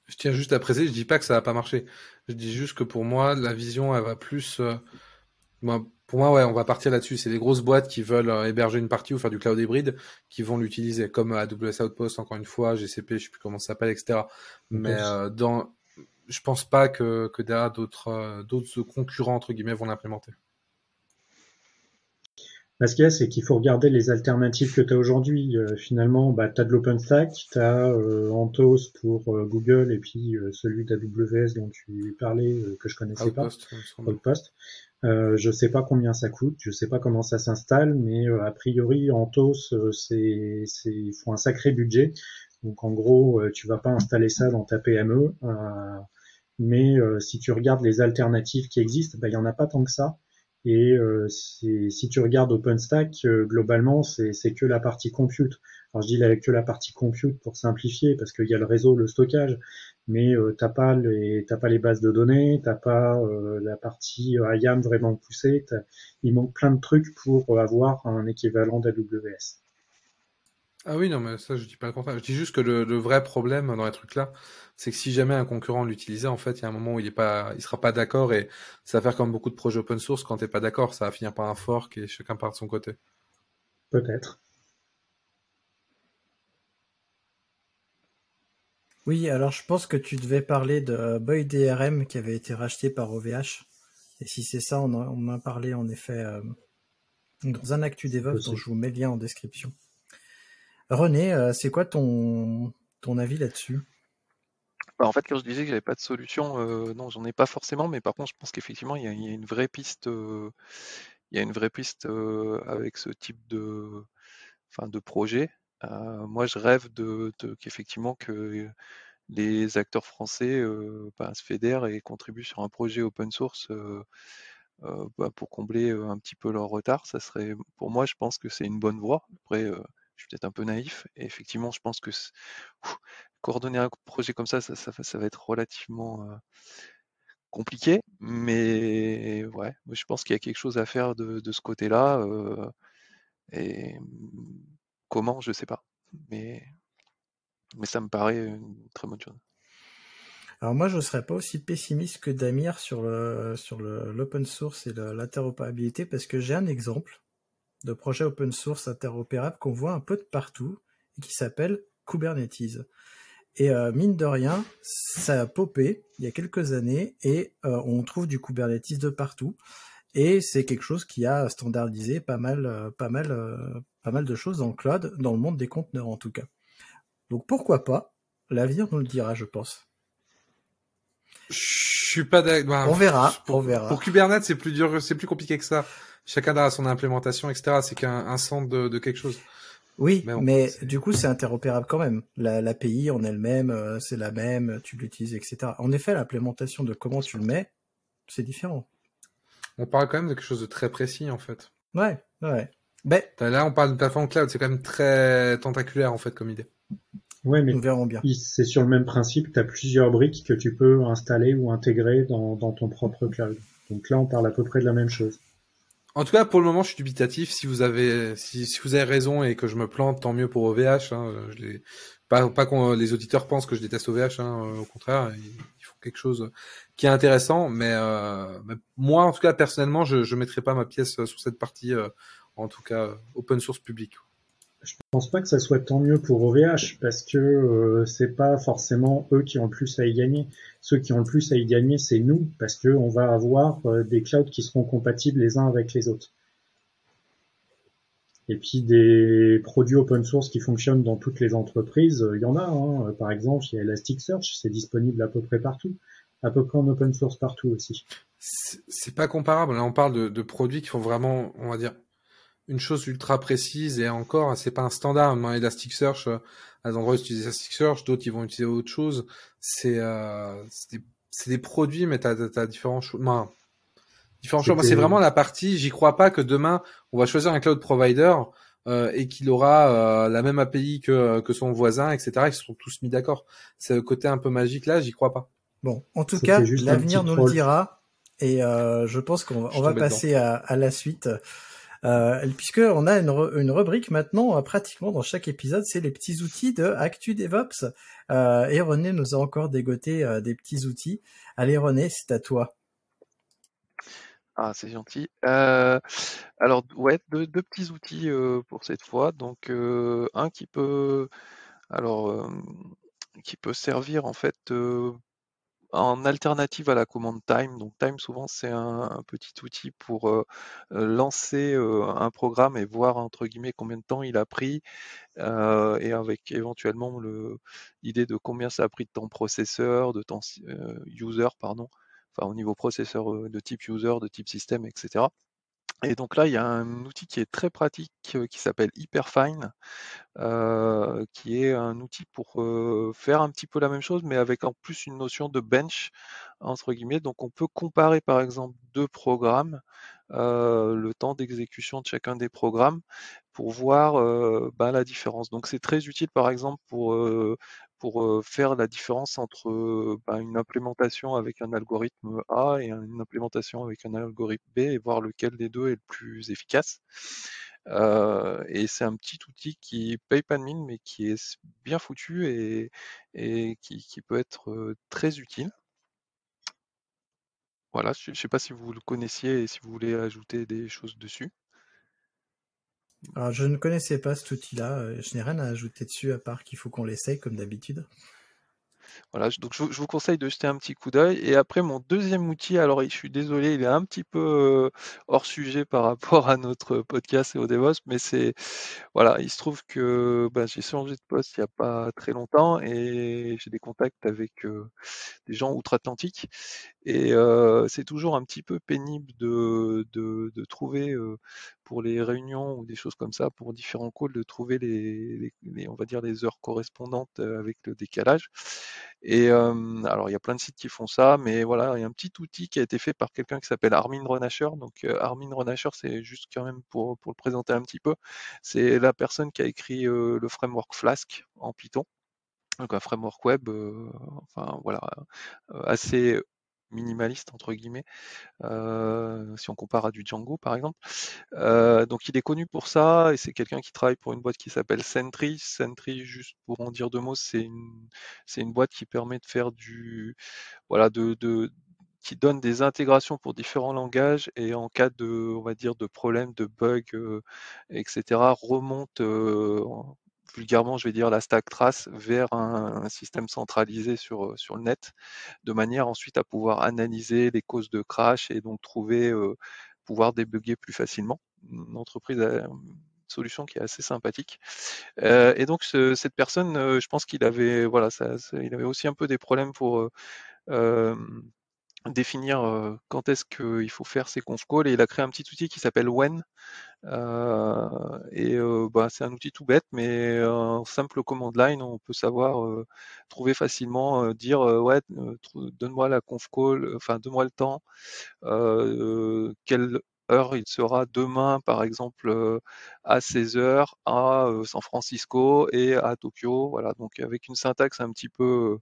Je tiens juste à préciser, je dis pas que ça va pas marcher. Je dis juste que pour moi, la vision, elle va plus Moi, pour moi, ouais, on va partir là-dessus. C'est des grosses boîtes qui veulent euh, héberger une partie ou faire du cloud hybride qui vont l'utiliser, comme AWS Outpost, encore une fois, GCP, je sais plus comment ça s'appelle, etc. Mais euh, dans, je pense pas que, que derrière d'autres euh, d'autres concurrents entre guillemets vont l'implémenter. Ce qu'il y a, c'est qu'il faut regarder les alternatives que tu as aujourd'hui. Euh, finalement, bah, tu as de l'OpenStack, tu as euh, Anthos pour euh, Google et puis celui d'AWS dont tu parlais que je connaissais pas, Outpost. Euh, je sais pas combien ça coûte, je sais pas comment ça s'installe, mais a priori Anthos c'est c'est il faut un sacré budget. Donc en gros, tu vas pas installer ça dans ta PME. mais si tu regardes les alternatives qui existent, bah, il y en a pas tant que ça. Et euh, si tu regardes OpenStack, euh, globalement, c'est que la partie compute. Alors je dis que la partie compute pour simplifier, parce qu'il y a le réseau, le stockage, mais euh, t'as pas les t'as pas les bases de données, t'as pas euh, la partie IAM vraiment poussée. Il manque plein de trucs pour avoir un équivalent d'AWS. Ah oui, non, mais ça, je dis pas le contraire. Je dis juste que le, vrai problème dans les trucs là, c'est que si jamais un concurrent l'utilisait, en fait, il y a un moment où il est pas, il sera pas d'accord et ça va faire comme beaucoup de projets open source. Quand t'es pas d'accord, ça va finir par un fork et chacun part de son côté. Peut-être. Oui, alors je pense que tu devais parler de Boy DRM qui avait été racheté par OVH. Et si c'est ça, on en, a parlé en effet euh, dans un Actu DevOps dont je vous mets le lien en description. René, euh, c'est quoi ton, ton avis là-dessus? Bah, en fait, quand je disais que j'avais pas de solution, euh, non, j'en ai pas forcément, mais par contre, je pense qu'effectivement, il y, a une vraie piste, euh, il y a une vraie piste avec ce type de, enfin, de projet. Moi, je rêve de, qu'effectivement que les acteurs français bah, se fédèrent et contribuent sur un projet open source bah, pour combler un petit peu leur retard. Ça serait, pour moi, je pense que c'est une bonne voie. Après, je suis peut-être un peu naïf. Effectivement, je pense que coordonner un projet comme ça, ça, va être relativement compliqué. Mais ouais, je pense qu'il y a quelque chose à faire de, ce côté-là. et comment, je ne sais pas. Mais, mais ça me paraît une très bonne chose. Alors moi, je ne serais pas aussi pessimiste que Damir sur le sur l'open source et l'interopérabilité parce que j'ai un exemple de projets open source interopérables qu'on voit un peu de partout et qui s'appelle Kubernetes. Et euh, mine de rien, ça a popé il y a quelques années et euh, on trouve du Kubernetes de partout. Et c'est quelque chose qui a standardisé pas mal, euh, pas mal, pas mal de choses dans le cloud, dans le monde des conteneurs en tout cas. Donc pourquoi pas L'avenir nous le dira, je pense. Je suis pas d'accord. Bah, on verra, on verra. Pour Kubernetes, c'est plus dur, c'est plus compliqué que ça chacun a son implémentation, etc. C'est qu'un centre de, quelque chose. Oui, mais, du coup, c'est interopérable quand même. L'API en elle-même, euh, c'est la même, tu l'utilises, etc. En effet, l'implémentation de comment tu le mets, c'est différent. On parle quand même de quelque chose de très précis, en fait. Ouais, ouais. Ben, Là, on parle de plateforme cloud, c'est quand même très tentaculaire, en fait, comme idée. Ouais, mais bien. C'est sur le même principe, tu as plusieurs briques que tu peux installer ou intégrer dans ton propre cloud. Donc là, on parle à peu près de la même chose. En tout cas, pour le moment, je suis dubitatif. Si vous avez, si, si vous avez raison et que je me plante, tant mieux pour OVH. Hein, je pas, pas qu'on les auditeurs pensent que je déteste OVH. Hein, au contraire, ils, font quelque chose qui est intéressant. Mais, euh, moi, en tout cas, personnellement, je, je mettrai pas ma pièce sur cette partie, euh, en tout cas, open source public. Je pense pas que ça soit tant mieux pour OVH parce que euh, c'est pas forcément eux qui ont le plus à y gagner. Ceux qui ont le plus à y gagner, c'est nous parce que on va avoir euh, des clouds qui seront compatibles les uns avec les autres. Et puis des produits open source qui fonctionnent dans toutes les entreprises, il y en a. Hein. Par exemple, il y a Elasticsearch, c'est disponible à peu près partout, à peu près en open source partout aussi. C'est pas comparable. Là, on parle de, de produits qui font vraiment, on va dire, une chose ultra précise et encore, c'est pas un standard. Dans Elasticsearch, euh, à des endroits ils utilisent Elasticsearch, d'autres ils vont utiliser autre chose. C'est euh, des, des, produits, mais t'as as, différents choix. différents choix. c'est vraiment la partie. J'y crois pas que demain on va choisir un cloud provider euh, et qu'il aura euh, la même API que, que son voisin, etc. Ils se sont tous mis d'accord. C'est le côté un peu magique là. J'y crois pas. Bon, en tout cas, l'avenir nous le dira. Et euh, je pense qu'on va, on va passer à, à, la suite. Euh, puisque on a une, une, rubrique maintenant euh, pratiquement dans chaque épisode, c'est les petits outils de Actu DevOps. Euh, et René nous a encore dégoté euh, des petits outils. Allez René, c'est à toi. Ah, c'est gentil. Euh, alors, ouais, deux, deux petits outils euh, pour cette fois. Donc, euh, un qui peut, alors, euh, qui peut servir en fait en alternative à la commande time. Donc, time souvent c'est un, petit outil pour euh, euh, lancer un programme et voir entre guillemets combien de temps il a pris et avec éventuellement le l'idée de combien ça a pris de temps processeur, de temps user, pardon, enfin au niveau processeur de type user, de type système, etc. Et donc là, il y a un outil qui est très pratique qui s'appelle Hyperfine, qui est un outil pour faire un petit peu la même chose, mais avec en plus une notion de bench, entre guillemets. Donc on peut comparer par exemple deux programmes, le temps d'exécution de chacun des programmes, pour voir ben, la différence. Donc c'est très utile par exemple pour, pour faire la différence entre ben, une implémentation avec un algorithme A et une implémentation avec un algorithme B et voir lequel des deux est le plus efficace. Et c'est un petit outil qui paye pas de mine, mais qui est bien foutu et, qui, peut être très utile. Voilà, je ne sais pas si vous le connaissiez et si vous voulez ajouter des choses dessus. Alors, je ne connaissais pas cet outil-là. euh, Je n'ai rien à ajouter dessus à part qu'il faut qu'on l'essaye comme d'habitude. Voilà, donc je, vous conseille de jeter un petit coup d'œil. Et après, mon deuxième outil, alors je suis désolé, il est un petit peu euh, hors sujet par rapport à notre podcast et au DevOps, mais c'est voilà, il se trouve que ben, j'ai changé de poste il n'y a pas très longtemps et j'ai des contacts avec euh, des gens outre-Atlantique. Et euh, c'est toujours un petit peu pénible de, de, de trouver euh, pour les réunions ou des choses comme ça, pour différents calls, de trouver les, les- les- on va dire les heures correspondantes euh, avec le décalage. Et euh, alors il y a plein de sites qui font ça, mais voilà, il y a un petit outil qui a été fait par quelqu'un qui s'appelle Armin Renacher. Donc Armin Renacher, c'est juste quand même pour, pour le présenter un petit peu, c'est la personne qui a écrit le framework Flask en Python donc un framework web, enfin voilà, assez minimaliste entre guillemets, si on compare à du Django par exemple. Donc il est connu pour ça et c'est quelqu'un qui travaille pour une boîte qui s'appelle Sentry. Sentry, juste pour en dire deux mots, c'est une, c'est une boîte qui permet de faire du, voilà, de, de qui donne des intégrations pour différents langages et en cas de, on va dire, de problèmes, de euh, etc., remonte vulgairement, je vais dire, la stack trace vers un, système centralisé sur, euh, sur le net, de manière ensuite à pouvoir analyser les causes de crash et donc trouver, euh, pouvoir débugger plus facilement. Une entreprise a solution qui est assez sympathique. Euh, et donc ce- cette personne, euh, je pense qu'il avait, voilà, ça, ça- il avait aussi un peu des problèmes pour euh, euh, définir quand est-ce qu'il faut faire ses conf calls et il a créé un petit outil qui s'appelle When. Et bah, c'est un outil tout bête, mais en simple command line, on peut savoir trouver facilement, dire ouais, donne-moi la conf call, enfin donne-moi le temps, quelle heure il sera demain, par exemple, à 16 heures à San Francisco et à Tokyo. Voilà, donc avec une syntaxe un petit peu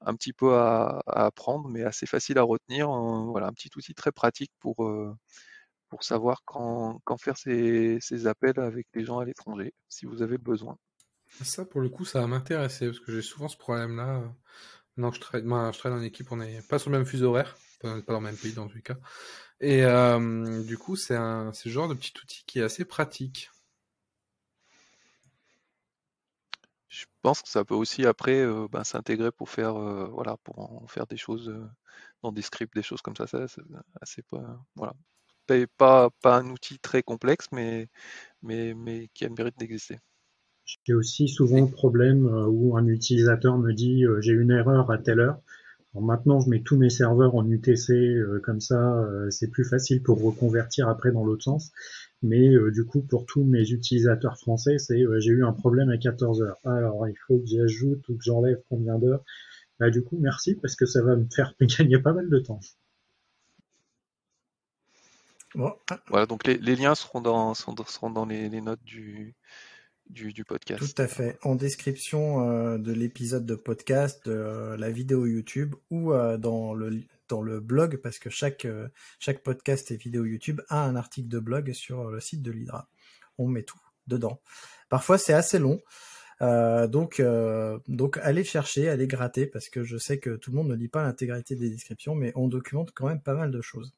un petit peu à, apprendre, mais assez facile à retenir. Voilà, un petit outil très pratique pour, euh, savoir quand, faire ces, appels avec les gens à l'étranger, si vous avez besoin. Ça, pour le coup, ça va m'intéresser parce que j'ai souvent ce problème-là. Non, je moi, je travaille en équipe, on n'est pas sur le même fuseau horaire, n'est pas dans le même pays dans tous les cas. Et euh, du coup, c'est un, le genre de petit outil qui est assez pratique. Je pense que ça peut aussi après euh, ben, s'intégrer pour faire euh, voilà pour en faire des choses euh, dans des scripts, des choses comme ça. ça c'est assez pas voilà. Pas, pas, un outil très complexe, mais, mais, mais qui a le mérite d'exister. J'ai aussi souvent le problème où un utilisateur me dit j'ai une erreur à telle heure. Alors maintenant, je mets tous mes serveurs en UTC, comme ça, c'est plus facile pour reconvertir après dans l'autre sens. Mais euh, du coup, pour tous mes utilisateurs français, c'est euh, j'ai eu un problème à 14 heures. Alors, il faut que j'ajoute ou que j'enlève combien d'heures. Bah, du coup, merci parce que ça va me faire [laughs] gagner pas mal de temps. Bon, Voilà, donc les, les liens seront dans, seront, seront dans les, les notes du, du, du podcast. tout à fait. En description euh, de l'épisode de podcast, de euh, la vidéo YouTube ou euh, dans le dans le blog, parce que chaque euh, chaque podcast et vidéo YouTube a un article de blog sur le site de l'Hydra. On met tout dedans. Parfois c'est assez long. Euh, donc, euh, donc allez chercher, allez gratter, parce que je sais que tout le monde ne lit pas l'intégralité des descriptions, mais on documente quand même pas mal de choses.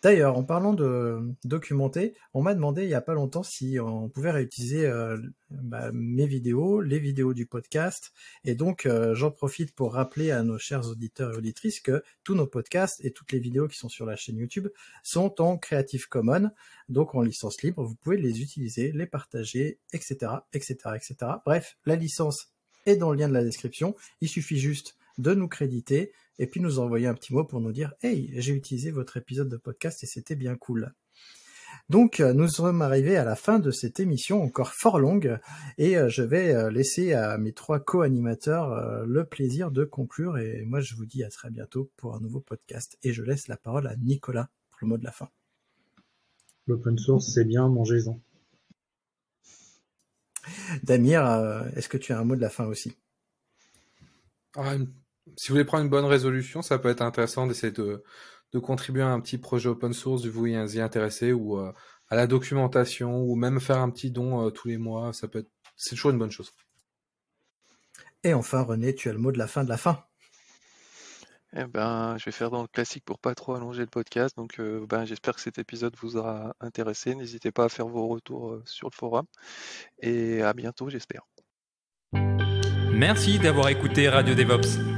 D'ailleurs, en parlant de documenter, on m'a demandé il y a pas longtemps si on pouvait réutiliser euh, bah, mes vidéos, les vidéos du podcast, et donc euh, j'en profite pour rappeler à nos chers auditeurs et auditrices que tous nos podcasts et toutes les vidéos qui sont sur la chaîne YouTube sont en Creative Commons, donc en licence libre. Vous pouvez les utiliser, les partager, etc., etc., etc. Bref, la licence est dans le lien de la description. Il suffit juste de nous créditer et puis nous envoyer un petit mot pour nous dire Hey, j'ai utilisé votre épisode de podcast et c'était bien cool. Donc euh, nous sommes arrivés à la fin de cette émission encore fort longue et euh, je vais euh, laisser à mes trois co-animateurs le plaisir de conclure et moi je vous dis à très bientôt pour un nouveau podcast et je laisse la parole à Nicolas pour le mot de la fin. L'open source c'est bien, mangez-en. Damir, est-ce que tu as un mot de la fin aussi? Ah, si vous voulez prendre une bonne résolution, ça peut être intéressant d'essayer de, contribuer à un petit projet open source vous y intéresser ou euh, à la documentation ou même faire un petit don euh, tous les mois. Ça peut être, c'est toujours une bonne chose. Et enfin, René, tu as le mot de la fin de la fin. Eh ben, je vais faire dans le classique pour pas trop allonger le podcast. Donc, euh, ben, j'espère que cet épisode vous aura intéressé. N'hésitez pas à faire vos retours sur le forum. Et à bientôt, j'espère. Merci d'avoir écouté Radio DevOps.